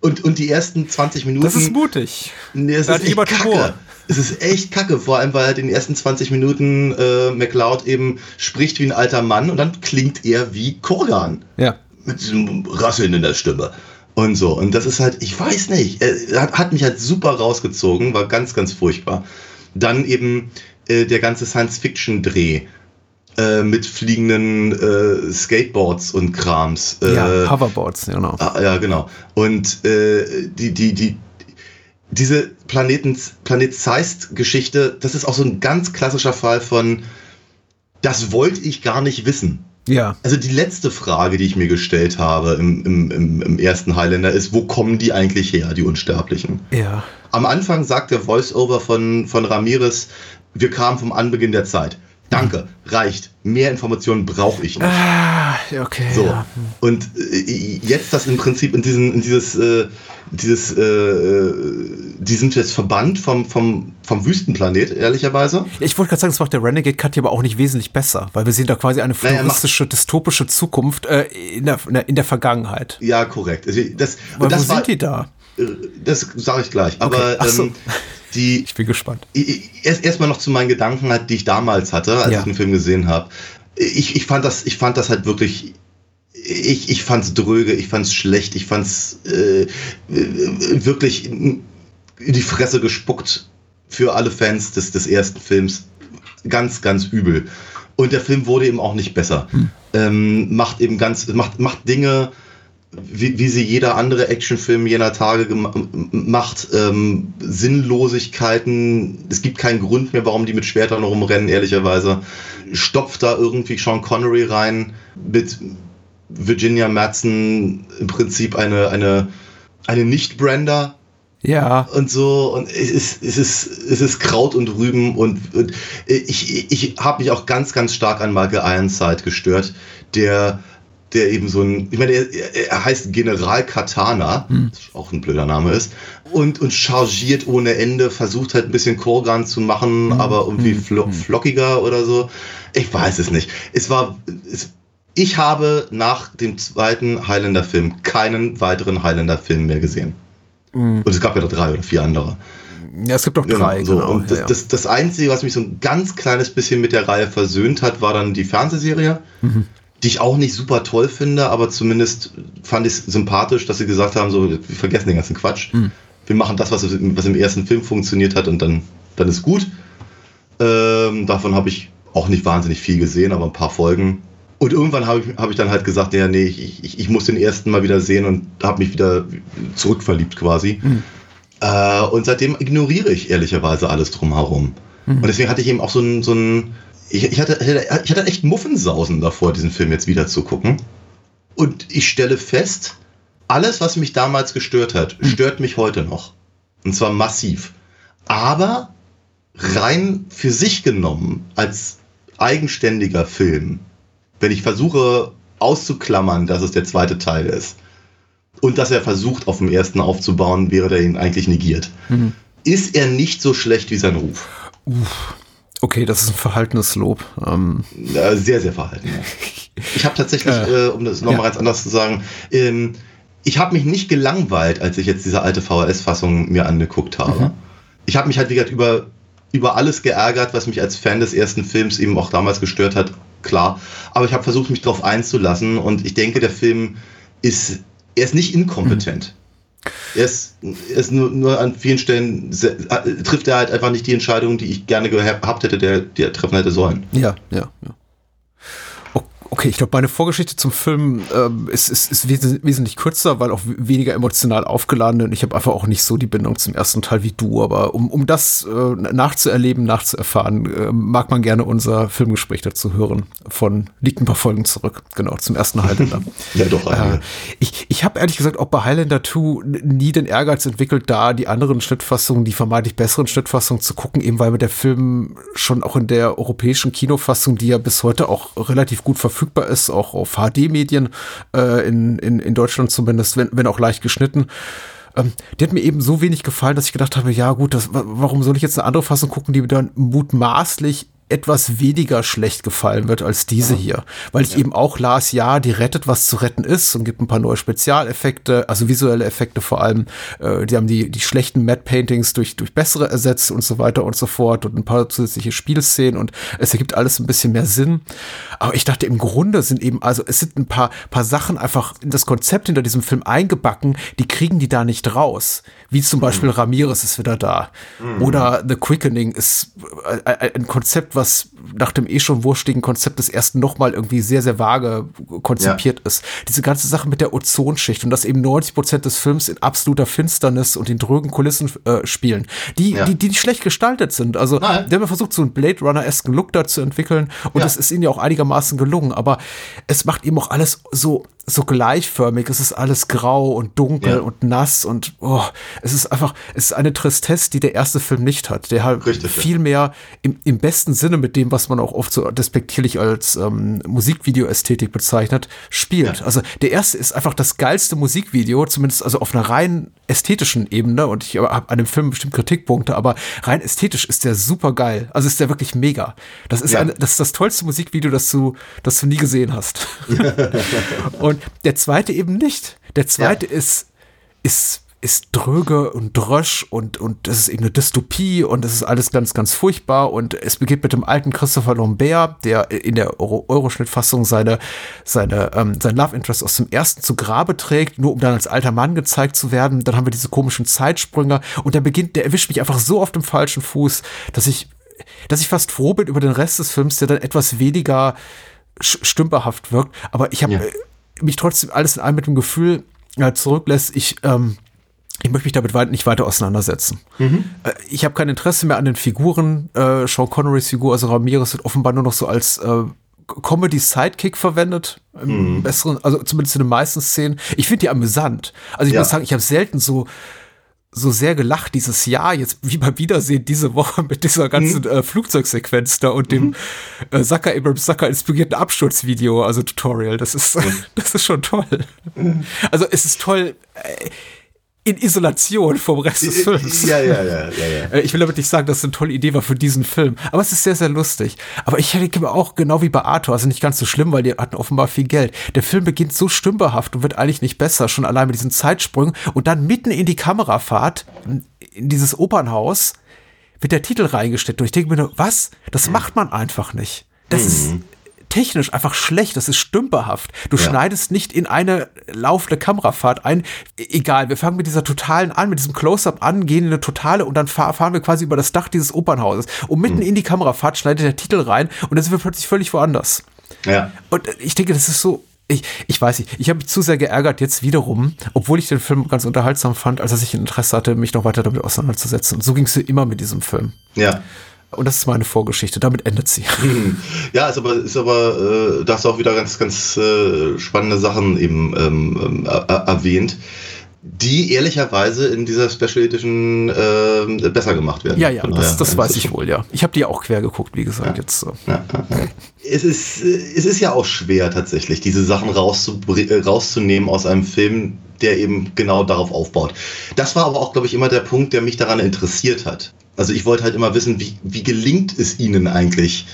Und, und die ersten 20 Minuten. Das ist mutig. Nee, es Da ist hat jemand. Humor. Es ist echt kacke, vor allem weil halt in den ersten 20 Minuten äh, McLeod eben spricht wie ein alter Mann und dann klingt er wie Kurgan. Ja. Mit diesem Rasseln in der Stimme. Und so. Und das ist halt, ich weiß nicht, er hat, hat mich halt super rausgezogen, war ganz, ganz furchtbar. Dann eben äh, der ganze Science-Fiction-Dreh äh, mit fliegenden äh, Skateboards und Krams. Äh, ja, Hoverboards, genau. Ah, ja, genau. Und äh, die, die, die, diese Planeten, Planet Zeist-Geschichte, das ist auch so ein ganz klassischer Fall von, das wollte ich gar nicht wissen. Ja. Also die letzte Frage, die ich mir gestellt habe im, im, im, im ersten Highlander ist, wo kommen die eigentlich her, die Unsterblichen? Ja. Am Anfang sagt der Voice-Over von, von Ramirez, wir kamen vom Anbeginn der Zeit. Danke, reicht. Mehr Informationen brauche ich nicht. Ah, okay. So. Ja. Und äh, jetzt das im Prinzip in diesen, in dieses, äh, dieses, äh, die sind jetzt verbannt vom, vom, vom Wüstenplanet, ehrlicherweise. Ich wollte gerade sagen, das macht der Renegade Cut hier aber auch nicht wesentlich besser, weil wir sehen da quasi eine Naja, futuristische, dystopische Zukunft äh, in, der, in der- Vergangenheit. Ja, korrekt. Also Das, Weil das wo sind die da? äh, Das sage ich gleich. Aber Okay, so. ähm, die, Ich bin gespannt. erst erstmal noch zu meinen Gedanken, halt, die ich damals hatte, als Ja. ich den Film gesehen habe. Ich, ich fand das, ich fand das halt wirklich. Ich, ich fand's dröge, ich fand's schlecht, ich fand's äh, äh, wirklich in die Fresse gespuckt für alle Fans des, des ersten Films. Ganz, ganz übel. Und der Film wurde eben auch nicht besser. Ähm, macht eben ganz, macht, macht Dinge, wie, wie sie jeder andere Actionfilm jener Tage macht, ähm, Sinnlosigkeiten. Es gibt keinen Grund mehr, warum die mit Schwertern rumrennen, ehrlicherweise. Stopft da irgendwie Sean Connery rein mit Virginia Madsen im Prinzip eine, eine, eine Nicht-Brander Ja. und so und es ist, es ist, es ist Kraut und Rüben und, und ich, ich habe mich auch ganz, ganz stark an Michael Ironside gestört, der, der eben so ein, ich meine, er, er heißt General Katana, was auch ein blöder Name ist, und, und chargiert ohne Ende, versucht halt ein bisschen Korgan zu machen, aber irgendwie flo flockiger oder so. Ich weiß es nicht. Es war, es, ich habe nach dem zweiten Highlander-Film keinen weiteren Highlander-Film mehr gesehen. Und es gab ja noch drei oder vier andere. Ja, es gibt noch drei, so. genau. Und ja, das, das, das Einzige, was mich so ein ganz kleines bisschen mit der Reihe versöhnt hat, war dann die Fernsehserie, Mhm. Die ich auch nicht super toll finde, aber zumindest fand ich es sympathisch, dass sie gesagt haben, so, wir vergessen den ganzen Quatsch. Mhm. Wir machen das, was, was im ersten Film funktioniert hat und dann, dann ist gut. Ähm, davon habe ich auch nicht wahnsinnig viel gesehen, aber ein paar Folgen. Und irgendwann habe ich, hab ich dann halt gesagt, ja, nee, ich, ich, ich muss den ersten mal wieder sehen und habe mich wieder zurückverliebt quasi. Äh, und seitdem ignoriere ich ehrlicherweise alles drumherum. Und deswegen hatte ich eben auch so ein, so ein ich, ich, hatte, ich hatte echt Muffensausen davor, diesen Film jetzt wieder zu gucken. Und ich stelle fest, alles, was mich damals gestört hat, stört mich heute noch. Und zwar massiv. Aber rein für sich genommen, als eigenständiger Film, wenn ich versuche auszuklammern, dass es der zweite Teil ist und dass er versucht, auf dem ersten aufzubauen, während er ihn eigentlich negiert, ist er nicht so schlecht wie sein Ruf. Okay, das ist ein verhaltenes Lob. Ähm, Äh, sehr, sehr verhalten. Ich habe tatsächlich, Äh, um das nochmal ja. ganz anders zu sagen, ähm, ich habe mich nicht gelangweilt, als ich jetzt diese alte VHS-Fassung mir angeguckt habe. Mhm. Ich habe mich halt, wie gesagt, über, über alles geärgert, was mich als Fan des ersten Films eben auch damals gestört hat, klar. Aber ich habe versucht, mich darauf einzulassen und ich denke, der Film ist, er ist nicht inkompetent. Er ist, er ist nur, nur an vielen Stellen, se- äh, trifft er halt einfach nicht die Entscheidung, die ich gerne gehabt hätte, der, die er treffen hätte sollen. ja, ja, ja. Okay, ich glaube, meine Vorgeschichte zum Film ähm, ist, ist, ist wes wesentlich kürzer, weil auch weniger emotional aufgeladen und ich habe einfach auch nicht so die Bindung zum ersten Teil wie du. Aber um, um das äh, nachzuerleben, nachzuerfahren, äh, mag man gerne unser Filmgespräch dazu hören. Von liegt ein paar Folgen zurück, genau, zum ersten Highlander. Ja, doch, Äh, ich ich habe ehrlich gesagt auch bei Highlander 2 n- nie den Ehrgeiz entwickelt, da die anderen Schnittfassungen, die vermeintlich besseren Schnittfassungen zu gucken, eben weil mir der Film schon auch in der europäischen Kinofassung, die ja bis heute auch relativ gut verfügbar ist, auch auf HD-Medien, äh, in, in, in Deutschland zumindest, wenn, wenn auch leicht geschnitten, ähm, die hat mir eben so wenig gefallen, dass ich gedacht habe, ja gut, das, wa- warum soll ich jetzt eine andere Fassung gucken, die dann mutmaßlich etwas weniger schlecht gefallen wird als diese hier. Weil ich eben auch las, ja, die rettet, was zu retten ist und gibt ein paar neue Spezialeffekte, also visuelle Effekte vor allem. Äh, die haben die, die schlechten Matte Paintings durch, durch bessere ersetzt und so weiter und so fort und ein paar zusätzliche Spielszenen und es ergibt alles ein bisschen mehr Sinn. Aber ich dachte, im Grunde sind eben, also es sind ein paar, paar Sachen einfach in das Konzept hinter diesem Film eingebacken, die kriegen die da nicht raus. Wie zum Beispiel mhm. Ramirez ist wieder da. Mhm. Oder The Quickening ist äh, ein Konzept, was etwas nach dem eh schon wurstigen Konzept des ersten nochmal irgendwie sehr, sehr vage konzipiert ja. ist. Diese ganze Sache mit der Ozonschicht und dass eben 90 Prozent des Films in absoluter Finsternis und in drögen Kulissen äh, spielen, die, ja. die, die nicht schlecht gestaltet sind. Also, Nein. die haben versucht, so einen Blade Runner-esken Look da zu entwickeln und ja. das ist ihnen ja auch einigermaßen gelungen, aber es macht eben auch alles so so gleichförmig. Es ist alles grau und dunkel und nass und oh, es ist einfach, es ist eine Tristesse, die der erste Film nicht hat, der halt Richtig, viel mehr im, im besten Sinne mit dem, was man auch oft so despektierlich als ähm, Musikvideo-Ästhetik bezeichnet, spielt. Ja. Also der erste ist einfach das geilste Musikvideo, zumindest also auf einer rein ästhetischen Ebene und ich habe an dem Film bestimmt Kritikpunkte, aber rein ästhetisch ist der super geil. Also ist der wirklich mega. Das ist, ja. eine, das, ist das tollste Musikvideo, das du, das du nie gesehen hast. und Und der zweite eben nicht. Der zweite ja. ist, ist, ist dröge und drösch und, und das ist eben eine Dystopie und das ist alles ganz, ganz furchtbar und es beginnt mit dem alten Christopher Lambert, der in der Euro Euroschnittfassung seine, seine, ähm, sein Love Interest aus dem ersten zu Grabe trägt, nur um dann als alter Mann gezeigt zu werden. Dann haben wir diese komischen Zeitsprünge und der beginnt, der erwischt mich einfach so auf dem falschen Fuß, dass ich, dass ich fast froh bin über den Rest des Films, der dann etwas weniger stümperhaft wirkt. Aber ich habe ja äh, mich trotzdem alles in allem mit dem Gefühl äh, zurücklässt, ich, ähm, ich möchte mich damit nicht weiter auseinandersetzen. Mhm. Äh, ich habe kein Interesse mehr an den Figuren. Äh, Sean Connerys Figur, also Ramirez, wird offenbar nur noch so als äh, Comedy-Sidekick verwendet. Im mhm. besseren, also zumindest in den meisten Szenen. Ich finde die amüsant. Also ich ja. muss sagen, ich habe selten so so sehr gelacht dieses Jahr, jetzt wie beim Wiedersehen diese Woche mit dieser ganzen mhm. äh, Flugzeugsequenz da und dem mhm. äh, Zucker Abrams Zucker inspirierten Absturzvideo, also Tutorial. Das ist, das ist schon toll. Also es ist toll. Äh, in Isolation vom Rest des Films. Ja, ja, ja, ja, ja. Äh, ich will damit nicht sagen, dass es eine tolle Idee war für diesen Film, aber es ist sehr, sehr lustig. Aber ich denke auch, genau wie bei Arthur, also nicht ganz so schlimm, weil die hatten offenbar viel Geld. Der Film beginnt so stümperhaft und wird eigentlich nicht besser, schon allein mit diesen Zeitsprüngen und dann mitten in die Kamerafahrt, in dieses Opernhaus, wird der Titel reingesteckt. Und ich denke mir nur, was? Das macht man einfach nicht. Das mhm. ist, technisch einfach schlecht, das ist stümperhaft. Du ja. schneidest nicht in eine laufende Kamerafahrt ein. E-, egal, wir fangen mit dieser totalen an, mit diesem Close-up an, gehen in eine totale und dann fahren wir quasi über das Dach dieses Opernhauses. Und mitten mhm. in die Kamerafahrt schneidet der Titel rein und dann sind wir plötzlich völlig woanders. Ja. Und ich denke, das ist so, ich, ich weiß nicht, ich habe mich zu sehr geärgert jetzt wiederum, obwohl ich den Film ganz unterhaltsam fand, als dass ich ein Interesse hatte, mich noch weiter damit auseinanderzusetzen. Und so ging es immer mit diesem Film. Ja. Und das ist meine Vorgeschichte. Damit endet sie. Ja, ist aber, ist aber äh, da hast du auch wieder ganz, ganz äh, spannende Sachen eben ähm, äh, erwähnt, die ehrlicherweise in dieser Special Edition äh, besser gemacht werden. Ja, ja, das, das weiß ich wohl, ja. Ich habe die auch quer geguckt, wie gesagt, ja. jetzt so. Ja, ja, es, ist, es ist ja auch schwer tatsächlich, diese Sachen äh, rauszunehmen aus einem Film, der eben genau darauf aufbaut. Das war aber auch, glaube ich, immer der Punkt, der mich daran interessiert hat. Also ich wollte halt immer wissen, wie, wie gelingt es ihnen eigentlich,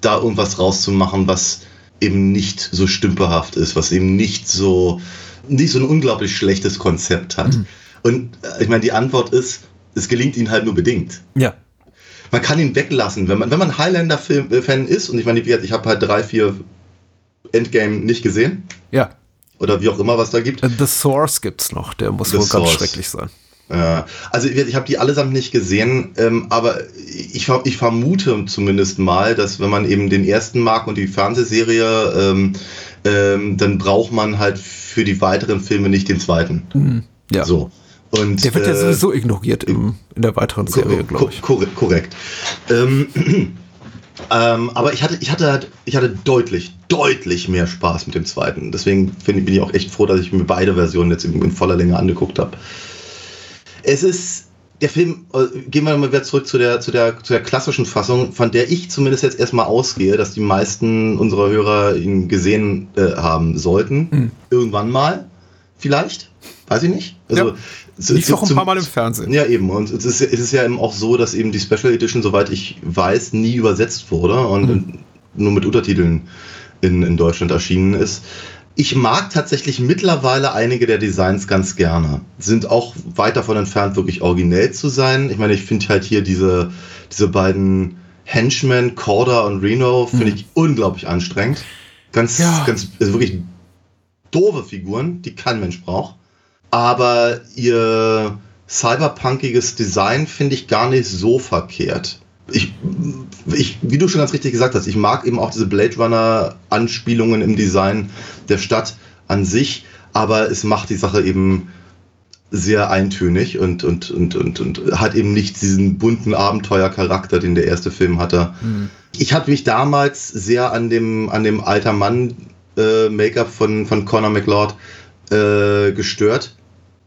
da irgendwas rauszumachen, was eben nicht so stümperhaft ist, was eben nicht so, nicht so ein unglaublich schlechtes Konzept hat. Mhm. Und äh, ich meine, die Antwort ist, es gelingt ihnen halt nur bedingt. Ja. Man kann ihn weglassen, wenn man, wenn man Highlander-Fan ist, und ich meine, ich habe halt drei, vier Endgame nicht gesehen. Ja. Oder wie auch immer, was da gibt. The Source gibt's noch, der muss The wohl Source. ganz schrecklich sein. Ja, also ich, habe die allesamt nicht gesehen, ähm, aber ich, ich vermute zumindest mal, dass wenn man eben den ersten mag und die Fernsehserie, ähm, ähm, dann braucht man halt für die weiteren Filme nicht den zweiten. Mhm, ja. So. Und, Der wird ja äh, sowieso ignoriert im, in der weiteren Serie, glaube ich. Korrekt. korrekt. Ähm, ähm, aber ich hatte, ich hatte halt, ich hatte deutlich, deutlich mehr Spaß mit dem zweiten. Deswegen find, bin ich auch echt froh, dass ich mir beide Versionen jetzt in, in voller Länge angeguckt habe. Es ist der Film, äh, gehen wir mal wieder zurück zu der, zu, der, zu der klassischen Fassung, von der ich zumindest jetzt erstmal ausgehe, dass die meisten unserer Hörer ihn gesehen äh, haben sollten. Mhm. Irgendwann mal, vielleicht, weiß ich nicht. Also, Lief doch ein paar Mal im Fernsehen. Ja, eben. Und es ist, es ist ja eben auch so, dass eben die Special Edition, soweit ich weiß, nie übersetzt wurde und mhm. nur mit Untertiteln in, in Deutschland erschienen ist. Ich mag tatsächlich mittlerweile einige der Designs ganz gerne. Sind auch weit davon entfernt, wirklich originell zu sein. Ich meine, ich finde halt hier diese, diese beiden Henchmen, Corda und Reno, finde mhm. ich unglaublich anstrengend. Ganz, ja. ganz, also wirklich doofe Figuren, die kein Mensch braucht. Aber ihr cyberpunkiges Design finde ich gar nicht so verkehrt. Ich, ich, wie du schon ganz richtig gesagt hast, ich mag eben auch diese Blade Runner-Anspielungen im Design der Stadt an sich, aber es macht die Sache eben sehr eintönig und, und, und, und, und hat eben nicht diesen bunten Abenteuercharakter, den der erste Film hatte. Mhm. Ich habe mich damals sehr an dem, an dem alter Mann äh, Make-up von, von Conor McLeod äh, gestört.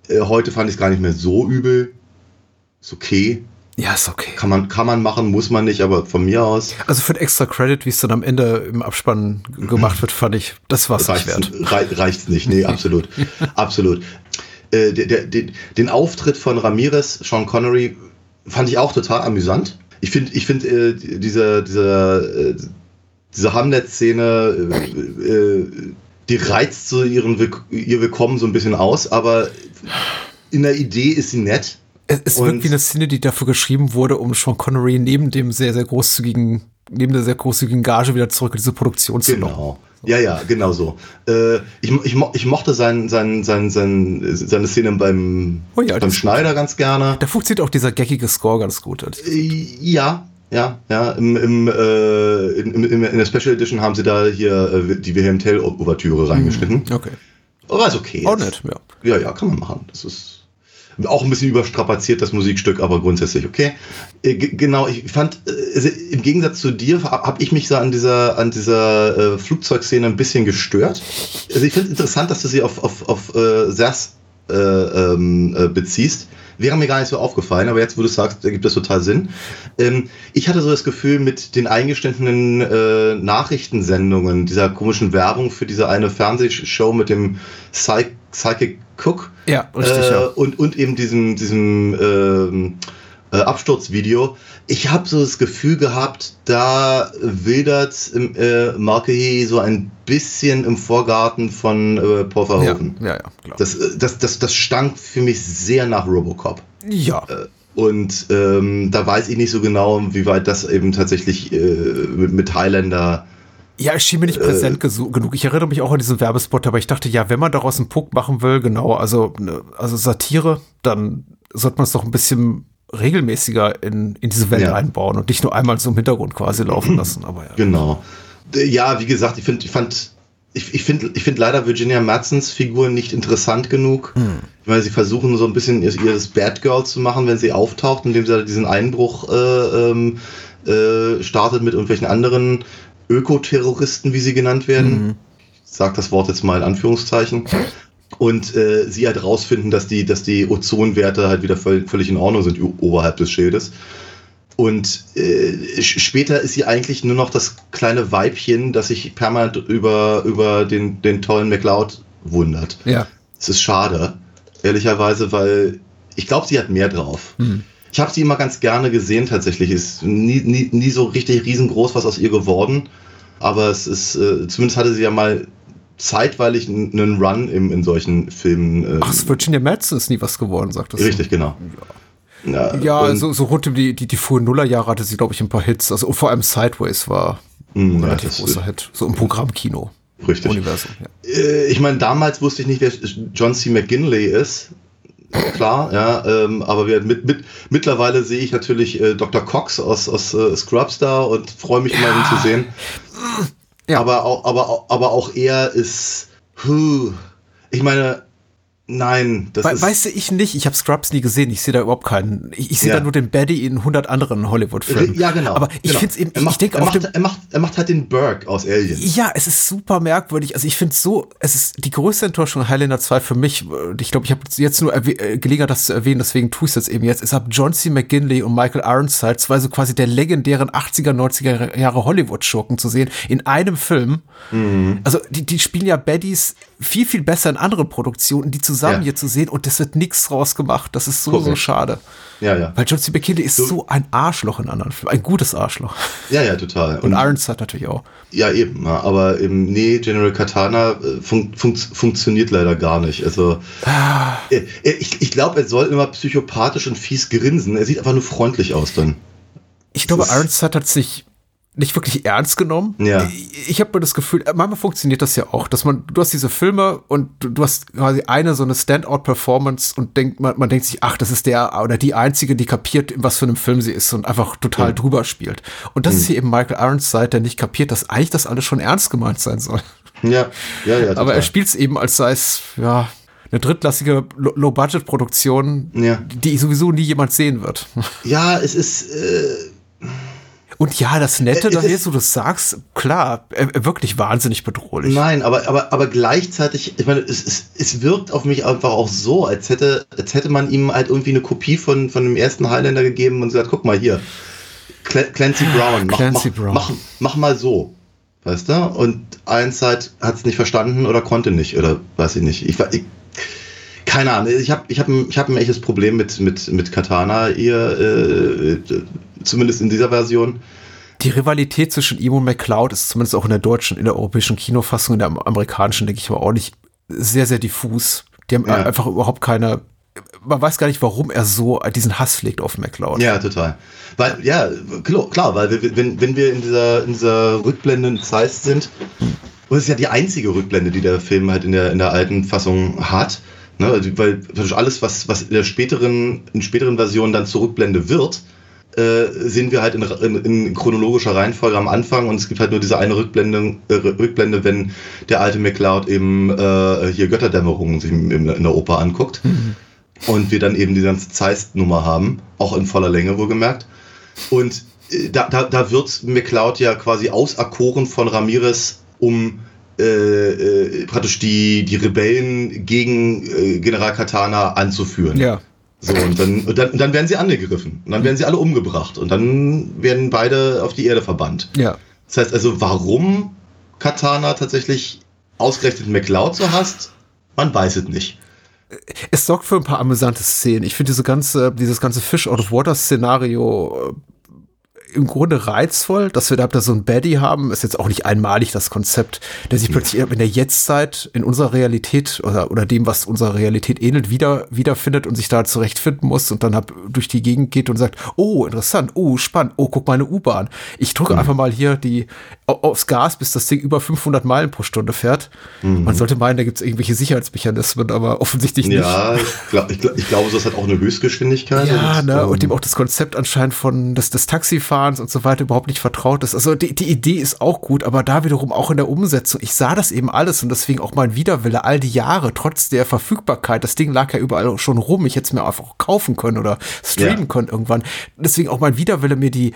Äh, heute fand ich es gar nicht mehr so übel. Ist okay. Ja, ist okay. Kann man, kann man machen, muss man nicht, aber von mir aus. Also für den extra Credit, wie es dann am Ende im Abspann gemacht wird, fand ich, das war es nicht wert. Rei reicht's nicht, nee, absolut. absolut. Äh, der, der, den, den Auftritt von Ramirez, Sean Connery, fand ich auch total amüsant. Ich finde, ich finde äh, diese, diese, äh, diese Hamlet-Szene, äh, äh, die reizt so ihren ihr Willkommen so ein bisschen aus, aber in der Idee ist sie nett. Es, es wirkt wie eine Szene, die dafür geschrieben wurde, um Sean Connery neben dem sehr, sehr großzügigen, neben der sehr großzügigen Gage wieder zurück in diese Produktion zu locken. Genau. Ja, ja, genau so. Äh, ich, ich, ich mochte sein, sein, sein, sein, seine Szene beim, oh ja, beim Schneider ganz gerne. Da funktioniert auch dieser gaggige Score ganz gut. Äh, ja, ja, ja. Im, im, äh, in, in, in, der Special Edition haben sie da hier äh, die Wilhelm Tell Ouvertüre reingeschnitten. Okay. Aber ist okay. Auch nett, ja. Ja, ja, kann man machen. Das ist auch ein bisschen überstrapaziert, das Musikstück, aber grundsätzlich okay. Äh, genau, ich fand, äh, also im Gegensatz zu dir habe ich mich so an dieser, an dieser äh, Flugzeugszene ein bisschen gestört. Also ich finde es interessant, dass du sie auf, auf, auf äh, Sers äh, ähm, äh, beziehst. Wäre mir gar nicht so aufgefallen, aber jetzt, wo du sagst, ergibt das total Sinn. Ähm, ich hatte so das Gefühl, mit den eingestandenen äh, Nachrichtensendungen, dieser komischen Werbung für diese eine Fernsehshow mit dem Psych Psychic Cook. Ja, richtig. Äh, ja. Und, und eben diesem, diesem ähm, äh, Absturzvideo. Ich habe so das Gefühl gehabt, da wildert äh, Marquis so ein bisschen im Vorgarten von äh, Paul Verhoeven. Ja, ja, ja klar. Das, äh, das, das, das stank für mich sehr nach Robocop. Ja. Äh, und ähm, da weiß ich nicht so genau, wie weit das eben tatsächlich äh, mit, mit Highlander ja, es schien mir nicht präsent äh, genug. Ich erinnere mich auch an diesen Werbespot, aber ich dachte, ja, wenn man daraus einen Puck machen will, genau, also, ne, also Satire, dann sollte man es doch ein bisschen regelmäßiger in, in diese Welt ja. einbauen und nicht nur einmal so im Hintergrund quasi laufen lassen. Aber ja. Genau. Ja, wie gesagt, ich finde, ich fand, ich, ich finde, ich finde leider Virginia Madsens Figur nicht interessant genug. Hm. Weil sie versuchen so ein bisschen ihres Bad Girl zu machen, wenn sie auftaucht, indem sie diesen Einbruch äh, ähm, äh, startet mit irgendwelchen anderen Ökoterroristen, wie sie genannt werden. Mhm. Ich sage das Wort jetzt mal in Anführungszeichen. Und äh, sie halt rausfinden, dass die, dass die Ozonwerte halt wieder voll, völlig in Ordnung sind oberhalb des Schildes. Und äh, später ist sie eigentlich nur noch das kleine Weibchen, das sich permanent über, über den, den tollen McLeod wundert. Ja. Es ist schade, ehrlicherweise, weil ich glaube, sie hat mehr drauf. Mhm. Ich habe sie immer ganz gerne gesehen, tatsächlich. Ist nie, nie, nie so richtig riesengroß was aus ihr geworden. Aber es ist, äh, zumindest hatte sie ja mal zeitweilig einen Run im, in solchen Filmen. Äh, Ach, Virginia Madsen ist nie was geworden, sagt das. Richtig, genau. Ja, ja so, so rund um die, die, die frühen Nullerjahre hatte sie, glaube ich, ein paar Hits. Also vor allem Sideways war ein hm, relativ ja, großer Hit. So im Programmkino. Richtig. Universum, ja. Äh, ich meine, damals wusste ich nicht, wer John C. McGinley ist klar, ja, ähm, aber wir, mit, mit, mittlerweile sehe ich natürlich äh, Dr. Cox aus, aus äh, Scrubs da und freue mich ja. immer, ihn zu sehen. Ja. Aber, auch, aber, aber auch er ist, huh, ich meine, Nein, das We ist. Weißt du, ich nicht. Ich habe Scrubs nie gesehen. Ich sehe da überhaupt keinen. Ich, ich sehe ja. da nur den Baddy in 100 anderen Hollywood-Filmen. Ja, genau. Aber ich genau. finde es eben. Er macht, ich denke er, macht, er, macht, er macht halt den Burke aus Alien. Ja, es ist super merkwürdig. Also ich finde es so. Es ist die größte Enttäuschung Highlander 2 für mich. Ich glaube, ich habe jetzt nur äh, Gelegenheit, das zu erwähnen. Deswegen tue ich es jetzt eben jetzt. Es ab John C. McGinley und Michael Ironside, zwei so quasi der legendären 80er, 90er Jahre Hollywood-Schurken zu sehen in einem Film. Mhm. Also die, die spielen ja Baddies viel, viel besser in anderen Produktionen, die zusammen Ja. hier zu sehen und es wird nichts draus gemacht. Das ist so, so Korrekt. schade. Ja, ja. Weil John C. McKinley ist so, ein Arschloch in anderen Filmen. Ein gutes Arschloch. Ja, ja, total. Und Ironside natürlich auch. Ja, eben. Aber eben, nee, General Katana äh, fun fun funktioniert leider gar nicht. Also, äh, äh, ich, ich glaube, er soll immer psychopathisch und fies grinsen. Er sieht einfach nur freundlich aus dann. Ich glaube, Das Ironside hat sich nicht wirklich ernst genommen. Ja. Ich, ich habe das Gefühl, äh, manchmal funktioniert das ja auch, dass man, du hast diese Filme und du, du hast quasi eine so eine Standout-Performance und denkt, man, man denkt sich, ach, das ist der oder die einzige, die kapiert, in was für einem Film sie ist und einfach total Ja. drüber spielt. Und das ist hier eben Michael Ironside, der nicht kapiert, dass eigentlich das alles schon ernst gemeint sein soll. Ja, ja, ja. Aber er spielt es eben, als sei es, ja, eine drittklassige Lo- Low-Budget-Produktion, Ja. die sowieso nie jemand sehen wird. Ja, es ist. Äh, Und ja, das Nette, dass ist- jetzt du das sagst, klar, äh, wirklich wahnsinnig bedrohlich. Nein, aber, aber, aber gleichzeitig, ich meine, es, es, es wirkt auf mich einfach auch so, als hätte, als hätte man ihm halt irgendwie eine Kopie von, von dem ersten Highlander gegeben und gesagt, guck mal hier, Cl Clancy Brown, mach, Clancy mach, Brown. Mach, mach mal so. Weißt du? Und Ironside hat es nicht verstanden oder konnte nicht oder weiß ich nicht. Ich, ich, keine Ahnung, ich habe ich hab, ein- ich hab ein echtes Problem mit, mit, mit Katana hier, äh, äh, zumindest in dieser Version. Die Rivalität zwischen ihm und McCloud ist zumindest auch in der deutschen, in der europäischen Kinofassung, in der am- amerikanischen, denke ich, aber auch nicht sehr, sehr diffus. Die haben Ja. einfach überhaupt keine, man weiß gar nicht, warum er so diesen Hass pflegt auf McCloud. Ja, total. Weil, ja, klar, weil wir, wenn, wenn wir in dieser, in dieser Rückblende in Zeiss sind, und es ist ja die einzige Rückblende, die der Film halt in der, in der alten Fassung hat, ne, weil alles, was, was in der späteren, in späteren Versionen dann zur Rückblende wird, äh, sehen wir halt in, in, in chronologischer Reihenfolge am Anfang und es gibt halt nur diese eine Rückblende, äh, Rückblende wenn der alte McCloud eben äh, hier Götterdämmerung sich in, in der Oper anguckt und wir dann eben die ganze Zeiss-Nummer haben, auch in voller Länge wohlgemerkt. Und äh, da, da, da wird McCloud ja quasi auserkoren von Ramirez, um äh, praktisch die, die Rebellen gegen General Katana anzuführen. Ja. So, und dann, und, dann, und dann werden sie angegriffen. Und dann werden sie alle umgebracht. Und dann werden beide auf die Erde verbannt. Ja. Das heißt also, warum Katana tatsächlich ausgerechnet McCloud so hasst, man weiß es nicht. Es sorgt für ein paar amüsante Szenen. Ich finde diese ganze, dieses ganze Fish out of Water Szenario äh, im Grunde reizvoll, dass wir da so ein Baddie haben, ist jetzt auch nicht einmalig das Konzept, der sich plötzlich in der Jetztzeit in unserer Realität oder, oder dem, was unserer Realität ähnelt, wieder, wiederfindet und sich da zurechtfinden muss und dann hab, durch die Gegend geht und sagt, oh, interessant, oh, spannend, oh, guck mal eine U-Bahn. Ich drücke einfach mal hier die au- aufs Gas, bis das Ding über 500 Meilen pro Stunde fährt. Man sollte meinen, da gibt es irgendwelche Sicherheitsmechanismen, aber offensichtlich nicht. Ja, ich, glaub, ich, glaub, ich glaube, das hat auch eine Höchstgeschwindigkeit. Ja, und, ne, ähm, und dem auch das Konzept anscheinend von des, des Taxifahrens und so weiter überhaupt nicht vertraut ist. Also die, die Idee ist auch gut, aber da wiederum auch in der Umsetzung. Ich sah das eben alles und deswegen auch mein Widerwille all die Jahre, trotz der Verfügbarkeit. Das Ding lag ja überall schon rum. Ich hätte es mir einfach kaufen können oder streamen Ja. können irgendwann. Deswegen auch mein Widerwille, mir die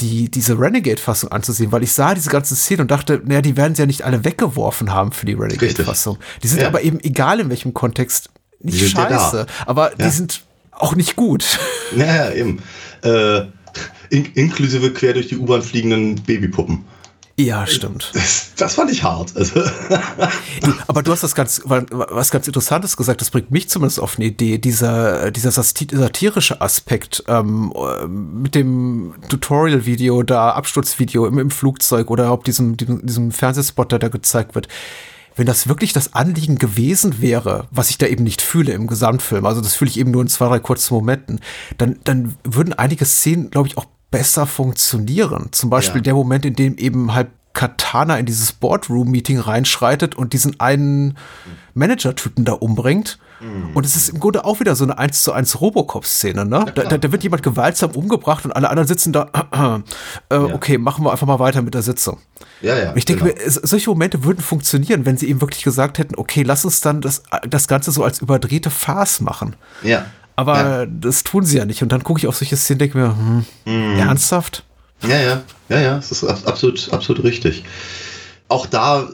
die, diese Renegade-Fassung anzusehen, weil ich sah diese ganzen Szenen und dachte, naja, die werden sie ja nicht alle weggeworfen haben für die Renegade-Fassung. Die sind Ja. aber eben, egal in welchem Kontext, nicht sind ja scheiße, aber die sind auch nicht gut. Ja, ja, eben. Äh, in, inklusive quer durch die U-Bahn fliegenden Babypuppen. Ja, stimmt. Das, das fand ich hart. Also, aber du hast das ganz, was ganz Interessantes gesagt, das bringt mich zumindest auf eine Idee, dieser, dieser sati- satirische Aspekt ähm, äh, mit dem Tutorial-Video, da Absturzvideo im, im Flugzeug oder ob diesem, diesem, diesem Fernsehspot, der da gezeigt wird. Wenn das wirklich das Anliegen gewesen wäre, was ich da eben nicht fühle im Gesamtfilm, also das fühle ich eben nur in zwei, drei kurzen Momenten, dann, dann würden einige Szenen, glaube ich, auch besser funktionieren. Zum Beispiel Ja. der Moment, in dem eben halt Katana in dieses Boardroom-Meeting reinschreitet und diesen einen Manager-Typen da umbringt. Und es ist im Grunde auch wieder so eine 1 zu 1 Robocop-Szene, ne? Da, da, da wird jemand gewaltsam umgebracht und alle anderen sitzen da, äh, okay, machen wir einfach mal weiter mit der Sitzung. ja, ja. Und ich denke genau. mir, solche Momente würden funktionieren, wenn sie eben wirklich gesagt hätten, okay, lass uns dann das, das Ganze so als überdrehte Farce machen. Ja. Aber Ja. das tun sie ja nicht. Und dann gucke ich auf solche Szenen und denke mir, hm, Mhm. ernsthaft? Ja, ja, ja, ja, das ist ab- absolut, absolut richtig. Auch da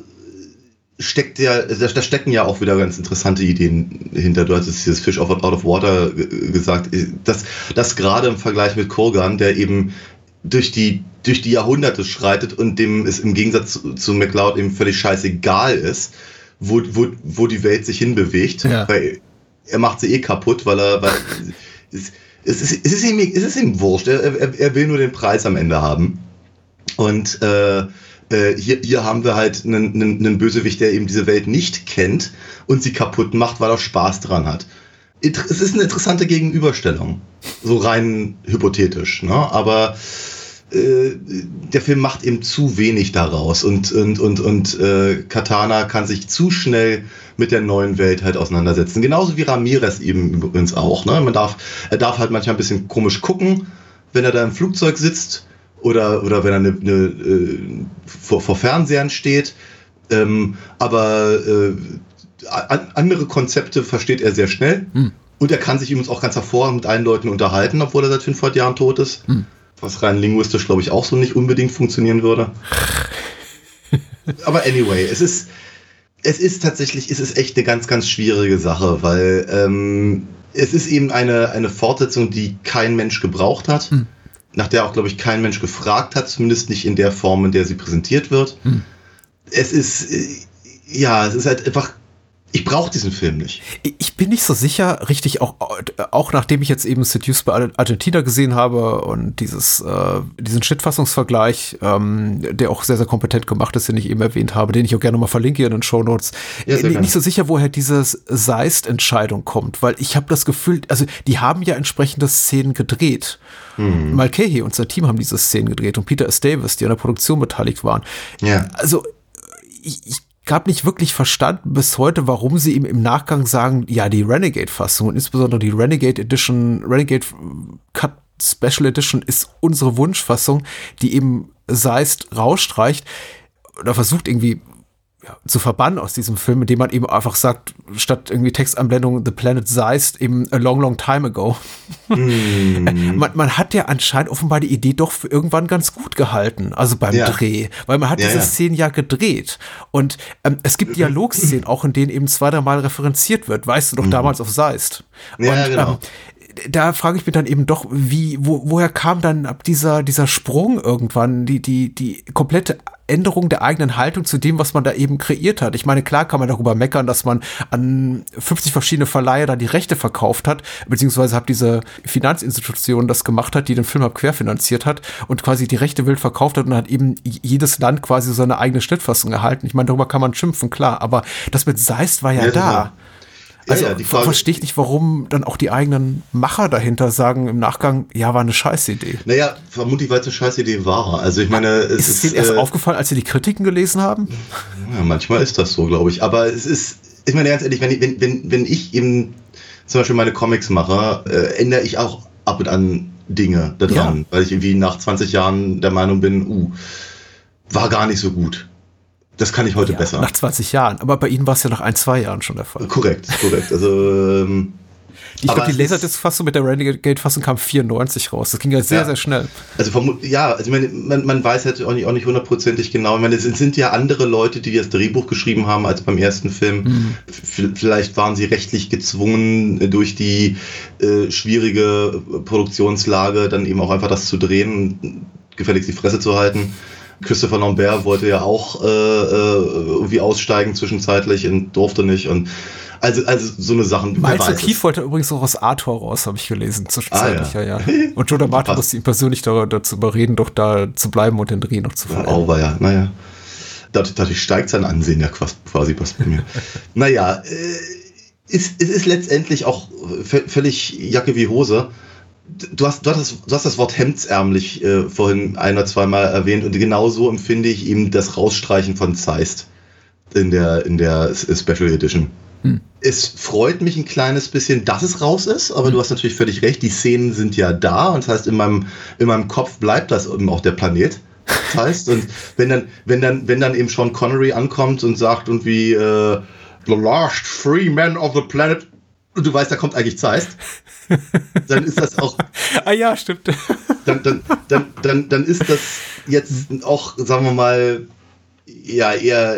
steckt ja, da stecken ja auch wieder ganz interessante Ideen hinter. Du hast jetzt dieses Fish out of Water ge- gesagt, dass das gerade im Vergleich mit Kurgan, der eben durch die, durch die Jahrhunderte schreitet und dem es im Gegensatz zu, zu McLeod eben völlig scheißegal ist, wo, wo, wo die Welt sich hinbewegt. Ja. Weil er macht sie eh kaputt, weil er, weil es, es, ist, es, ist ihm, es ist ihm wurscht. Er, er, er will nur den Preis am Ende haben. Und äh, äh, hier, hier haben wir halt einen, einen, einen Bösewicht, der eben diese Welt nicht kennt und sie kaputt macht, weil er Spaß dran hat. Es ist eine interessante Gegenüberstellung, so rein hypothetisch, ne? aber äh, der Film macht eben zu wenig daraus und, und, und, und äh, Katana kann sich zu schnell mit der neuen Welt halt auseinandersetzen. Genauso wie Ramirez eben übrigens auch. Ne? Man darf, er darf halt manchmal ein bisschen komisch gucken, wenn er da im Flugzeug sitzt oder, oder wenn er eine, eine, äh, vor, vor Fernsehern steht. Ähm, aber äh, an, andere Konzepte versteht er sehr schnell. Und er kann sich übrigens auch ganz hervorragend mit allen Leuten unterhalten, obwohl er seit 500 Jahren tot ist. Was rein linguistisch, glaube ich, auch so nicht unbedingt funktionieren würde. Aber anyway, es ist, es ist tatsächlich, es ist echt eine ganz, ganz schwierige Sache, weil ähm, es ist eben eine, eine Fortsetzung, die kein Mensch gebraucht hat, nach der auch, glaube ich, kein Mensch gefragt hat, zumindest nicht in der Form, in der sie präsentiert wird. Es ist, äh, ja, es ist halt einfach, ich brauche diesen Film nicht. Ich bin nicht so sicher, richtig, auch, auch nachdem ich jetzt eben Seduced bei Argentina gesehen habe und dieses, äh, diesen Schnittfassungsvergleich, ähm, der auch sehr, sehr kompetent gemacht ist, den ich eben erwähnt habe, den ich auch gerne mal verlinke in den Shownotes. Ja, sehr Äh, gerne. nicht so sicher, woher diese Seist-Entscheidung kommt, weil ich habe das Gefühl, also die haben ja entsprechende Szenen gedreht. Hm. Mulcahy und sein Team haben diese Szenen gedreht und Peter S. Davis, die an der Produktion beteiligt waren. Ja. Also ich, ich habe nicht wirklich verstanden bis heute, warum sie ihm im Nachgang sagen, ja, die Renegade-Fassung und insbesondere die Renegade Edition, Renegade Cut Special Edition ist unsere Wunschfassung, die eben Seist rausstreicht oder versucht irgendwie zu verbannen aus diesem Film, indem man eben einfach sagt, statt irgendwie Textanblendung The Planet Seist eben a long, long time ago. man, man hat ja anscheinend offenbar die Idee doch für irgendwann ganz gut gehalten, also beim Ja. Dreh, weil man hat Ja, diese ja. Szenen ja gedreht und ähm, es gibt Dialogszenen auch, in denen eben zwei, dreimal referenziert wird, weißt du doch damals auf Seist. Mhm. Ja, und, genau. ähm, da frage ich mich dann eben doch, wie, wo, woher kam dann ab dieser, dieser Sprung irgendwann, die, die, die komplette Änderung der eigenen Haltung zu dem, was man da eben kreiert hat. Ich meine, klar kann man darüber meckern, dass man an 50 verschiedene Verleiher da die Rechte verkauft hat, beziehungsweise hat diese Finanzinstitution das gemacht hat, die den Film querfinanziert hat und quasi die Rechte wild verkauft hat und hat eben jedes Land quasi seine eigene Schnittfassung erhalten. Ich meine, darüber kann man schimpfen, klar, aber das mit Seist war ja, Ja, da. total. Also ja, Frage- verstehe ich nicht, warum dann auch die eigenen Macher dahinter sagen im Nachgang, ja, war eine Scheißidee. Naja, vermutlich, weil es eine scheiß Idee war. Also ich meine, es Ist es denen erst äh, aufgefallen, als sie die Kritiken gelesen haben? Ja, manchmal ist das so, glaube ich. Aber es ist, ich meine ganz ehrlich, wenn, ich- wenn, wenn, wenn ich eben zum Beispiel meine Comics mache, äh, ändere ich auch ab und an Dinge da dran, Ja. weil ich irgendwie nach 20 Jahren der Meinung bin, uh, war gar nicht so gut. Das kann ich heute Ja, besser. Nach 20 Jahren. Aber bei Ihnen war es ja nach ein, zwei Jahren schon der Fall. Korrekt, korrekt. Also ähm, Ich glaube, die Laserdisc-Fassung mit der Renegade-Fassung kam 94 raus. Das ging ja sehr, Ja. sehr schnell. Also vermut, ja, also meine, man, man weiß halt auch nicht, auch nicht hundertprozentig genau. Ich meine, es sind, ja andere Leute, die das Drehbuch geschrieben haben als beim ersten Film. V- Vielleicht waren sie rechtlich gezwungen, äh, durch die äh, schwierige Produktionslage dann eben auch einfach das zu drehen und gefälligst die Fresse zu halten. Christopher Lambert wollte ja auch äh, äh, irgendwie aussteigen zwischenzeitlich und durfte nicht. Und also, also so eine Sachen. Miles O'Keefe es. wollte übrigens auch aus Arthur raus, habe ich gelesen, zwischenzeitlich. Ah, ja. ja. ja, Und Joe D'Amato Passt. musste ihn persönlich da, dazu überreden, doch da zu bleiben und den Dreh noch zu verlängern. Oh, war ja, naja. Dadurch, dadurch steigt sein Ansehen ja quasi, quasi was bei mir. naja, äh, es, es ist letztendlich auch vö- völlig Jacke wie Hose. Du hast, du hast, das, du hast das Wort hemdsärmlich äh, vorhin ein oder zweimal erwähnt und genau so empfinde ich eben das Rausstreichen von Zeist in der, in der S- Special Edition. Es freut mich ein kleines bisschen, dass es raus ist, aber du hast natürlich völlig recht, die Szenen sind ja da und das heißt, in meinem, in meinem Kopf bleibt das eben auch der Planet. Das heißt, und wenn dann, wenn dann, wenn dann eben Sean Connery ankommt und sagt irgendwie äh, The last three men of the planet und du weißt, da kommt eigentlich Zeist, dann ist das auch Ah ja, stimmt. dann, dann, dann, dann, dann ist das jetzt auch, sagen wir mal, ja, eher,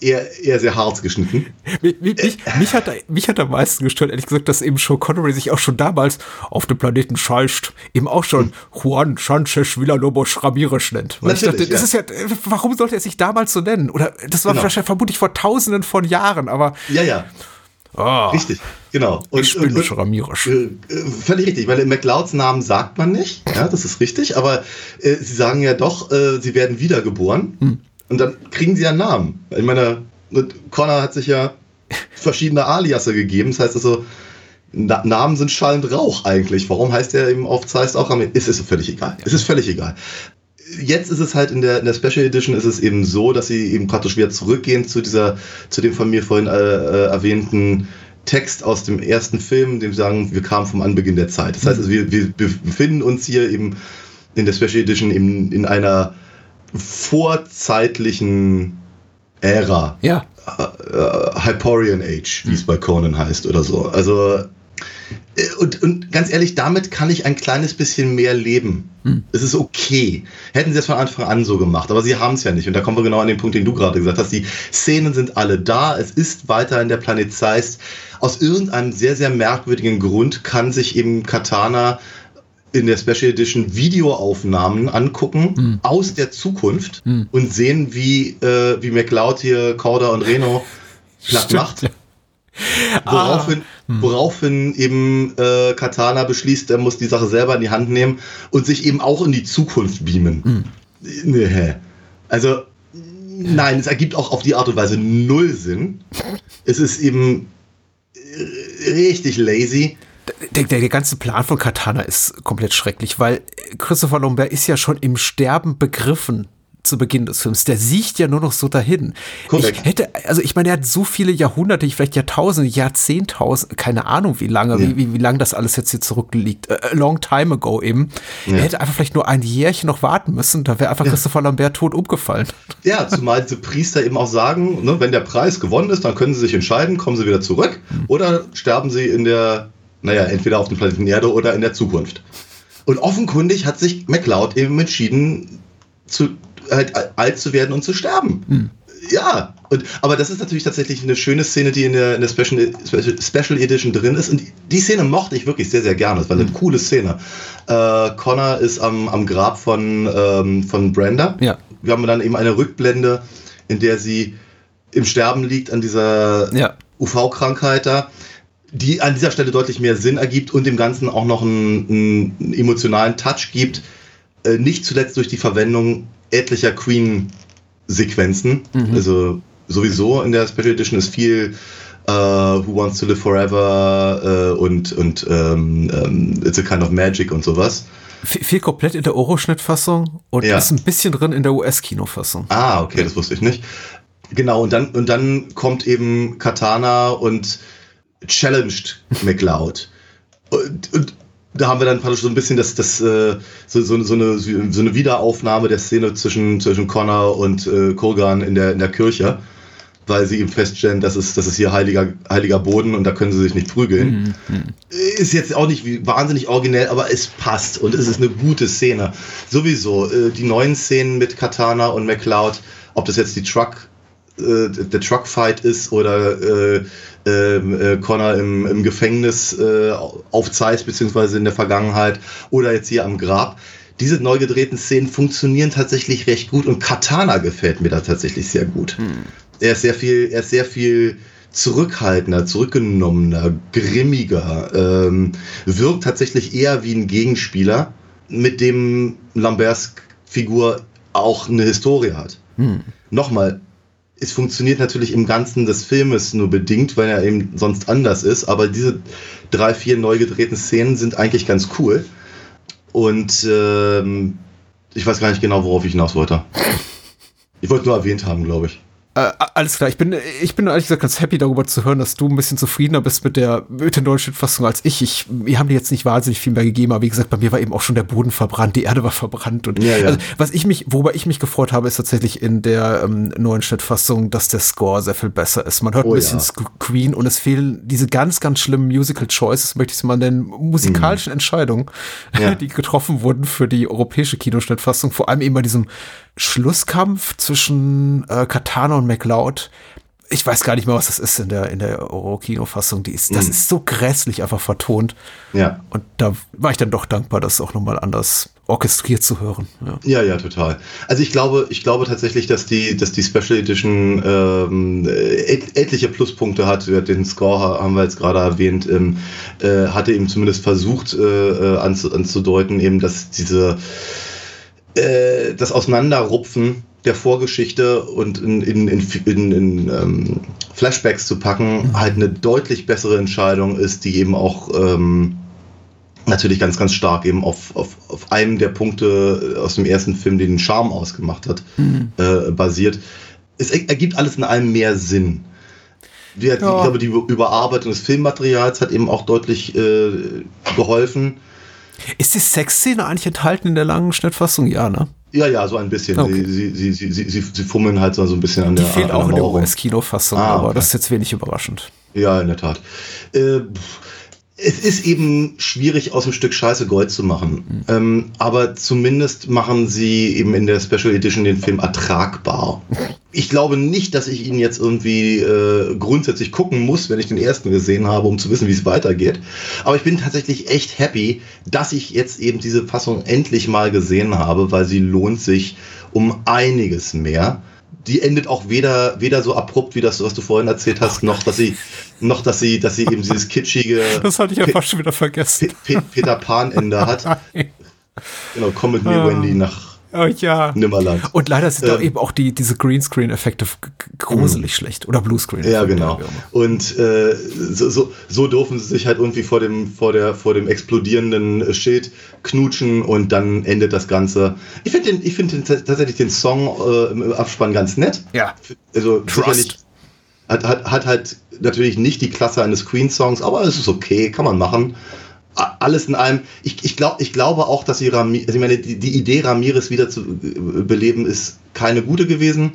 eher, eher sehr hart geschnitten. Mich, mich, mich, hat, mich hat am meisten gestört, ehrlich gesagt, dass eben Sean Connery sich auch schon damals auf dem Planeten Scheist eben auch schon Juan Sanchez Villalobos Ramirez nennt. Weil ich dachte, das ist ja, warum sollte er sich damals so nennen? Oder das war Genau. wahrscheinlich vermutlich vor tausenden von Jahren, aber Ja, ja, ah, richtig, genau. ich bin nicht Ramirez. Äh, äh, Völlig richtig, weil McLeods Namen sagt man nicht, ja, das ist richtig, aber äh, sie sagen ja doch, äh, sie werden wiedergeboren und dann kriegen sie ja einen Namen. Ich meine, und Connor hat sich ja verschiedene Aliasse gegeben, das heißt also, Na Namen sind Schall und Rauch eigentlich. Warum heißt er eben oft, heißt auch, es ist völlig egal. Es ist völlig egal. Jetzt ist es halt in der, in der Special Edition ist es eben so, dass sie eben praktisch wieder zurückgehen zu dieser, zu dem von mir vorhin äh, äh, erwähnten Text aus dem ersten Film, dem sie sagen, wir kamen vom Anbeginn der Zeit. Das heißt, also, wir, wir befinden uns hier eben in der Special Edition eben in einer vorzeitlichen Ära. Ja. Äh, Hyporian Age, wie es bei Conan heißt oder so. Also äh, und, und ganz ehrlich, damit kann ich ein kleines bisschen mehr leben. Es ist okay. Hätten sie es von Anfang an so gemacht, aber sie haben es ja nicht. Und da kommen wir genau an den Punkt, den du gerade gesagt hast. Die Szenen sind alle da. Es ist weiterhin der Planet Zeist. Aus irgendeinem sehr, sehr merkwürdigen Grund kann sich eben Katana in der Special Edition Videoaufnahmen angucken aus der Zukunft und sehen, wie, äh, wie McLeod hier Corda und Reno platt macht. ja. Woraufhin, woraufhin eben äh, Katana beschließt, er muss die Sache selber in die Hand nehmen und sich eben auch in die Zukunft beamen. Nee, hä. Also, nein, es ergibt auch auf die Art und Weise null Sinn. Es ist eben äh, richtig lazy. Der, der, der ganze Plan von Katana ist komplett schrecklich, weil Christopher Lambert ist ja schon im Sterben begriffen zu Beginn des Films. Der sieht ja nur noch so dahin. Korrekt. Ich hätte, also ich meine, er hat so viele Jahrhunderte, vielleicht Jahrtausende, Jahrzehntausend, keine Ahnung wie lange, Ja. wie, wie, wie lange das alles jetzt hier zurückliegt. Äh, a long time ago eben. Ja. Er hätte einfach vielleicht nur ein Jährchen noch warten müssen, da wäre einfach Christopher Lambert tot umgefallen. Ja, zumal diese Priester eben auch sagen, ne, wenn der Preis gewonnen ist, dann können sie sich entscheiden, kommen sie wieder zurück oder sterben sie in der, naja, entweder auf dem Planeten Erde oder in der Zukunft. Und offenkundig hat sich McLeod eben entschieden, zu, halt alt zu werden und zu sterben. Ja, und, aber das ist natürlich tatsächlich eine schöne Szene, die in der, in der Special, Special, Edition drin ist. Und die, die Szene mochte ich wirklich sehr, sehr gerne. Das war eine coole Szene. Äh, Connor ist am, am Grab von, ähm, von Brenda. Ja. Wir haben dann eben eine Rückblende, in der sie im Sterben liegt an dieser Ja. UV-Krankheit da, die an dieser Stelle deutlich mehr Sinn ergibt und dem Ganzen auch noch einen, einen emotionalen Touch gibt. Äh, nicht zuletzt durch die Verwendung etlicher Queen-Sequenzen. Also sowieso in der Special Edition ist viel äh, Who Wants to Live Forever äh, und, und ähm, ähm, It's a Kind of Magic und sowas. Viel, viel komplett in der Oro-Schnittfassung und Ja. ist ein bisschen drin in der US-Kinofassung. Ah, okay, das wusste ich nicht. Genau, und dann, und dann kommt eben Katana und challenged McLeod. Und, und da haben wir dann praktisch so ein bisschen das, das, äh, so, so, so, eine, so eine Wiederaufnahme der Szene zwischen, zwischen Connor und äh, Kurgan in der, in der Kirche, weil sie eben feststellen, das ist, das ist hier heiliger, heiliger Boden und da können sie sich nicht prügeln. Ist jetzt auch nicht wahnsinnig originell, aber es passt und es ist eine gute Szene. Sowieso, äh, die neuen Szenen mit Katana und McLeod, ob das jetzt die Truck, äh, der Truckfight ist oder äh, ähm, äh, Connor im, im Gefängnis äh, auf Zeit beziehungsweise in der Vergangenheit oder jetzt hier am Grab. Diese neu gedrehten Szenen funktionieren tatsächlich recht gut und Katana gefällt mir da tatsächlich sehr gut. Er ist sehr viel, er ist sehr viel zurückhaltender, zurückgenommener, grimmiger, ähm, wirkt tatsächlich eher wie ein Gegenspieler, mit dem Lamberts Figur auch eine Historie hat. Nochmal, es funktioniert natürlich im Ganzen des Filmes nur bedingt, weil er eben sonst anders ist, aber diese drei, vier neu gedrehten Szenen sind eigentlich ganz cool. Und ähm, ich weiß gar nicht genau, worauf ich hinaus wollte. Ich wollte nur erwähnt haben, glaube ich. Äh, alles klar, ich bin, ich bin ehrlich gesagt ganz happy darüber zu hören, dass du ein bisschen zufriedener bist mit der, mit der neuen Schnittfassung als ich. ich. Wir haben dir jetzt nicht wahnsinnig viel mehr gegeben, aber wie gesagt, bei mir war eben auch schon der Boden verbrannt, die Erde war verbrannt. Und Ja, ja. Also, was ich mich, worüber ich mich gefreut habe, ist tatsächlich in der ähm, neuen Schnittfassung, dass der Score sehr viel besser ist. Man hört Oh, ein bisschen ja. Queen und es fehlen diese ganz, ganz schlimmen Musical Choices, möchte ich es mal nennen, musikalischen Entscheidungen, Mhm. Ja. die getroffen wurden für die europäische Kinoschnittfassung. Vor allem eben bei diesem Schlusskampf zwischen äh, Katana und McLeod. Ich weiß gar nicht mehr, was das ist in der, in der Euro-Kino-Fassung. Die ist, das Mhm. ist so grässlich einfach vertont. Ja. Und da war ich dann doch dankbar, das auch nochmal anders orchestriert zu hören. Ja. Ja, ja, total. Also ich glaube, ich glaube tatsächlich, dass die, dass die Special Edition ähm, et etliche Pluspunkte hat. Den Score ha- haben wir jetzt gerade erwähnt, ähm, äh, hatte eben zumindest versucht äh, äh, anzu anzudeuten, eben, dass diese äh, das Auseinanderrupfen der Vorgeschichte und in, in, in, in, ähm, Flashbacks zu packen, halt eine deutlich bessere Entscheidung ist, die eben auch ähm, natürlich ganz, ganz stark eben auf, auf, auf einem der Punkte aus dem ersten Film, den Charme ausgemacht hat, äh, basiert. Es er- ergibt alles in allem mehr Sinn. Die, Ja. Ich glaube, die Überarbeitung des Filmmaterials hat eben auch deutlich äh, geholfen. Ist die Sexszene eigentlich enthalten in der langen Schnittfassung? Ja, ne? Ja, ja, so ein bisschen. Okay. Sie, sie, sie, sie, sie, sie fummeln halt so ein bisschen an Die der fehlt an auch in der. US-Kinofassung, Ah, aber okay. das ist jetzt wenig überraschend. Ja, in der Tat. Äh, es ist eben schwierig, aus einem Stück Scheiße Gold zu machen. Ähm, aber zumindest machen sie eben in der Special Edition den Film ertragbar. Ich glaube nicht, dass ich ihn jetzt irgendwie äh, grundsätzlich gucken muss, wenn ich den ersten gesehen habe, um zu wissen, wie es weitergeht. Aber ich bin tatsächlich echt happy, dass ich jetzt eben diese Fassung endlich mal gesehen habe, weil sie lohnt sich um einiges mehr die endet auch weder, weder so abrupt, wie das, was du vorhin erzählt hast, noch, dass sie, noch, dass sie, dass sie eben dieses kitschige Das hatte ich ja fast schon wieder vergessen. Pe Pe Peter Pan-Ende hat. Genau, komm mit mir, Ah. Wendy, nach Oh ja. Nimmerland. Und leider sind da Ähm. eben auch die, diese Greenscreen-Effekte gruselig schlecht. Oder Bluescreen. Ja, genau. Und äh, so, so, so dürfen sie sich halt irgendwie vor dem, vor der, vor dem explodierenden Schild knutschen und dann endet das Ganze. Ich finde ich den, tatsächlich den Song äh, im Abspann ganz nett. Ja. Also Trust. sicherlich hat, hat, hat halt natürlich nicht die Klasse eines Queen-Songs, aber es ist okay, kann man machen. Alles in allem, ich, ich, glaub, ich glaube auch, dass sie Rami, also ich meine, die, die Idee, Ramirez wieder zu äh, beleben, ist keine gute gewesen.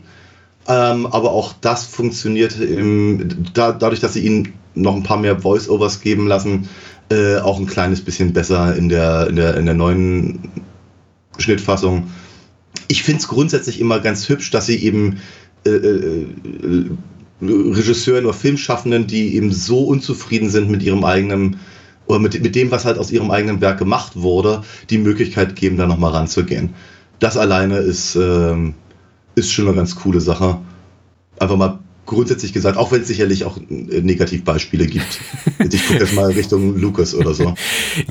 Ähm, aber auch das funktioniert im, da, dadurch, dass sie ihnen noch ein paar mehr Voice-Overs geben lassen, äh, auch ein kleines bisschen besser in der, in der, in der neuen Schnittfassung. Ich finde es grundsätzlich immer ganz hübsch, dass sie eben äh, äh, Regisseuren oder Filmschaffenden, die eben so unzufrieden sind mit ihrem eigenen oder mit, mit dem, was halt aus ihrem eigenen Werk gemacht wurde, die Möglichkeit geben, da nochmal ranzugehen. Das alleine ist, ähm, ist schon eine ganz coole Sache. Einfach mal grundsätzlich gesagt, auch wenn es sicherlich auch äh, Negativbeispiele gibt. ich gucke jetzt mal Richtung Lucas oder so.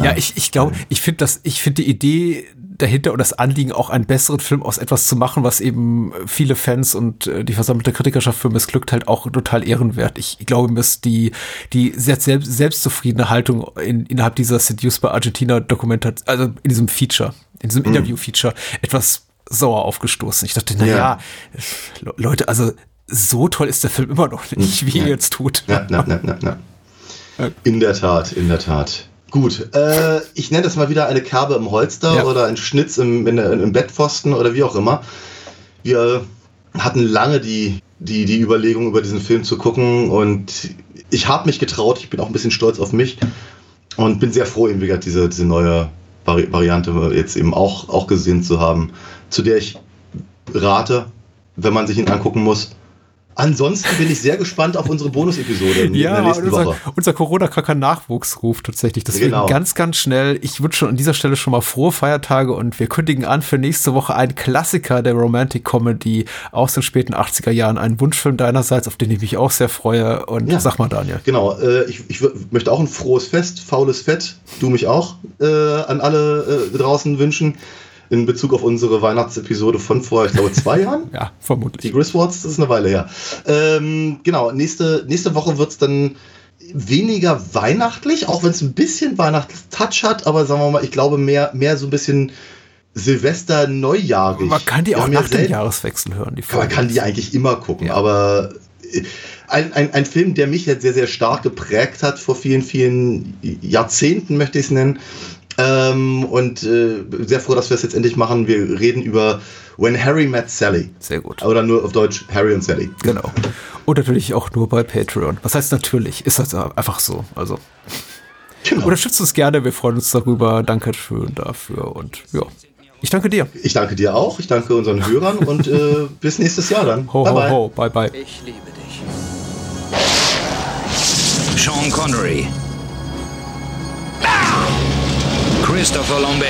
Ja, ich, ich glaube, ich finde das, ich finde die Idee dahinter und das Anliegen, auch einen besseren Film aus etwas zu machen, was eben viele Fans und äh, die versammelte Kritikerschaft für missglückt, halt auch total ehrenwert. Ich, glaube, dass die, die sehr selbst, selbstzufriedene Haltung in, innerhalb dieser Seduced by Argentina Dokumentation, also in diesem Feature, in diesem Interview-Feature, etwas sauer aufgestoßen. Ich dachte, na ja, Ja. Le- Leute, also so toll ist der Film immer noch nicht, wie ihr jetzt tut. Ja, na, na, na, na. In der Tat, in der Tat. Gut, äh, ich nenne das mal wieder eine Kerbe im Holster Ja. oder ein Schnitz im, in, im Bettpfosten oder wie auch immer. Wir hatten lange die, die, die Überlegung, über diesen Film zu gucken und ich habe mich getraut, ich bin auch ein bisschen stolz auf mich und bin sehr froh, eben wie gesagt, diese, diese neue Vari Variante jetzt eben auch, auch gesehen zu haben, zu der ich rate, wenn man sich ihn angucken muss. Ansonsten bin ich sehr gespannt auf unsere Bonus-Episode in, in der Ja, nächsten unser, Woche. unser Corona-Kracker Nachwuchsruf tatsächlich. Deswegen Genau. ganz, ganz schnell. Ich wünsche schon an dieser Stelle schon mal frohe Feiertage und wir kündigen an für nächste Woche einen Klassiker der Romantic Comedy aus den späten 80er Jahren. Ein Wunschfilm deinerseits, auf den ich mich auch sehr freue. Und Ja. sag mal, Daniel. Genau, äh, ich, ich möchte auch ein frohes Fest, faules Fett, du mich auch, äh, an alle äh, draußen wünschen. In Bezug auf unsere Weihnachtsepisode von vor, ich glaube, zwei Jahren. Ja, Die vermutlich. Griswolds, das ist eine Weile her. Ähm, genau, nächste, nächste Woche wird es dann weniger weihnachtlich, auch wenn es ein bisschen Weihnachtstouch hat, aber sagen wir mal, ich glaube mehr, mehr so ein bisschen Silvester neujahrig. Man kann die Wir auch nach ja dem Jahreswechsel hören. Die man Folge. kann die eigentlich immer gucken, aber äh, ein, ein, ein Film, der mich jetzt sehr, sehr stark geprägt hat vor vielen, vielen Jahrzehnten, möchte ich es nennen. Ähm, und äh, sehr froh, dass wir es jetzt endlich machen. Wir reden über When Harry Met Sally. Sehr gut. Oder nur auf Deutsch Harry und Sally. Genau. Und natürlich auch nur bei Patreon. Was heißt natürlich? Ist das einfach so. Also. Genau. Unterstützt uns gerne, wir freuen uns darüber. Danke schön dafür und ja. Ich danke dir. Ich danke dir auch, ich danke unseren Hörern und äh, bis nächstes Jahr dann. Ho, bye, ho, bye. ho. Bye, bye. Ich liebe dich. Sean Connery. Christopher Lambert.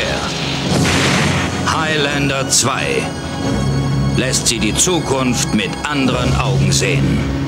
Highlander 2 lässt sie die Zukunft mit anderen Augen sehen.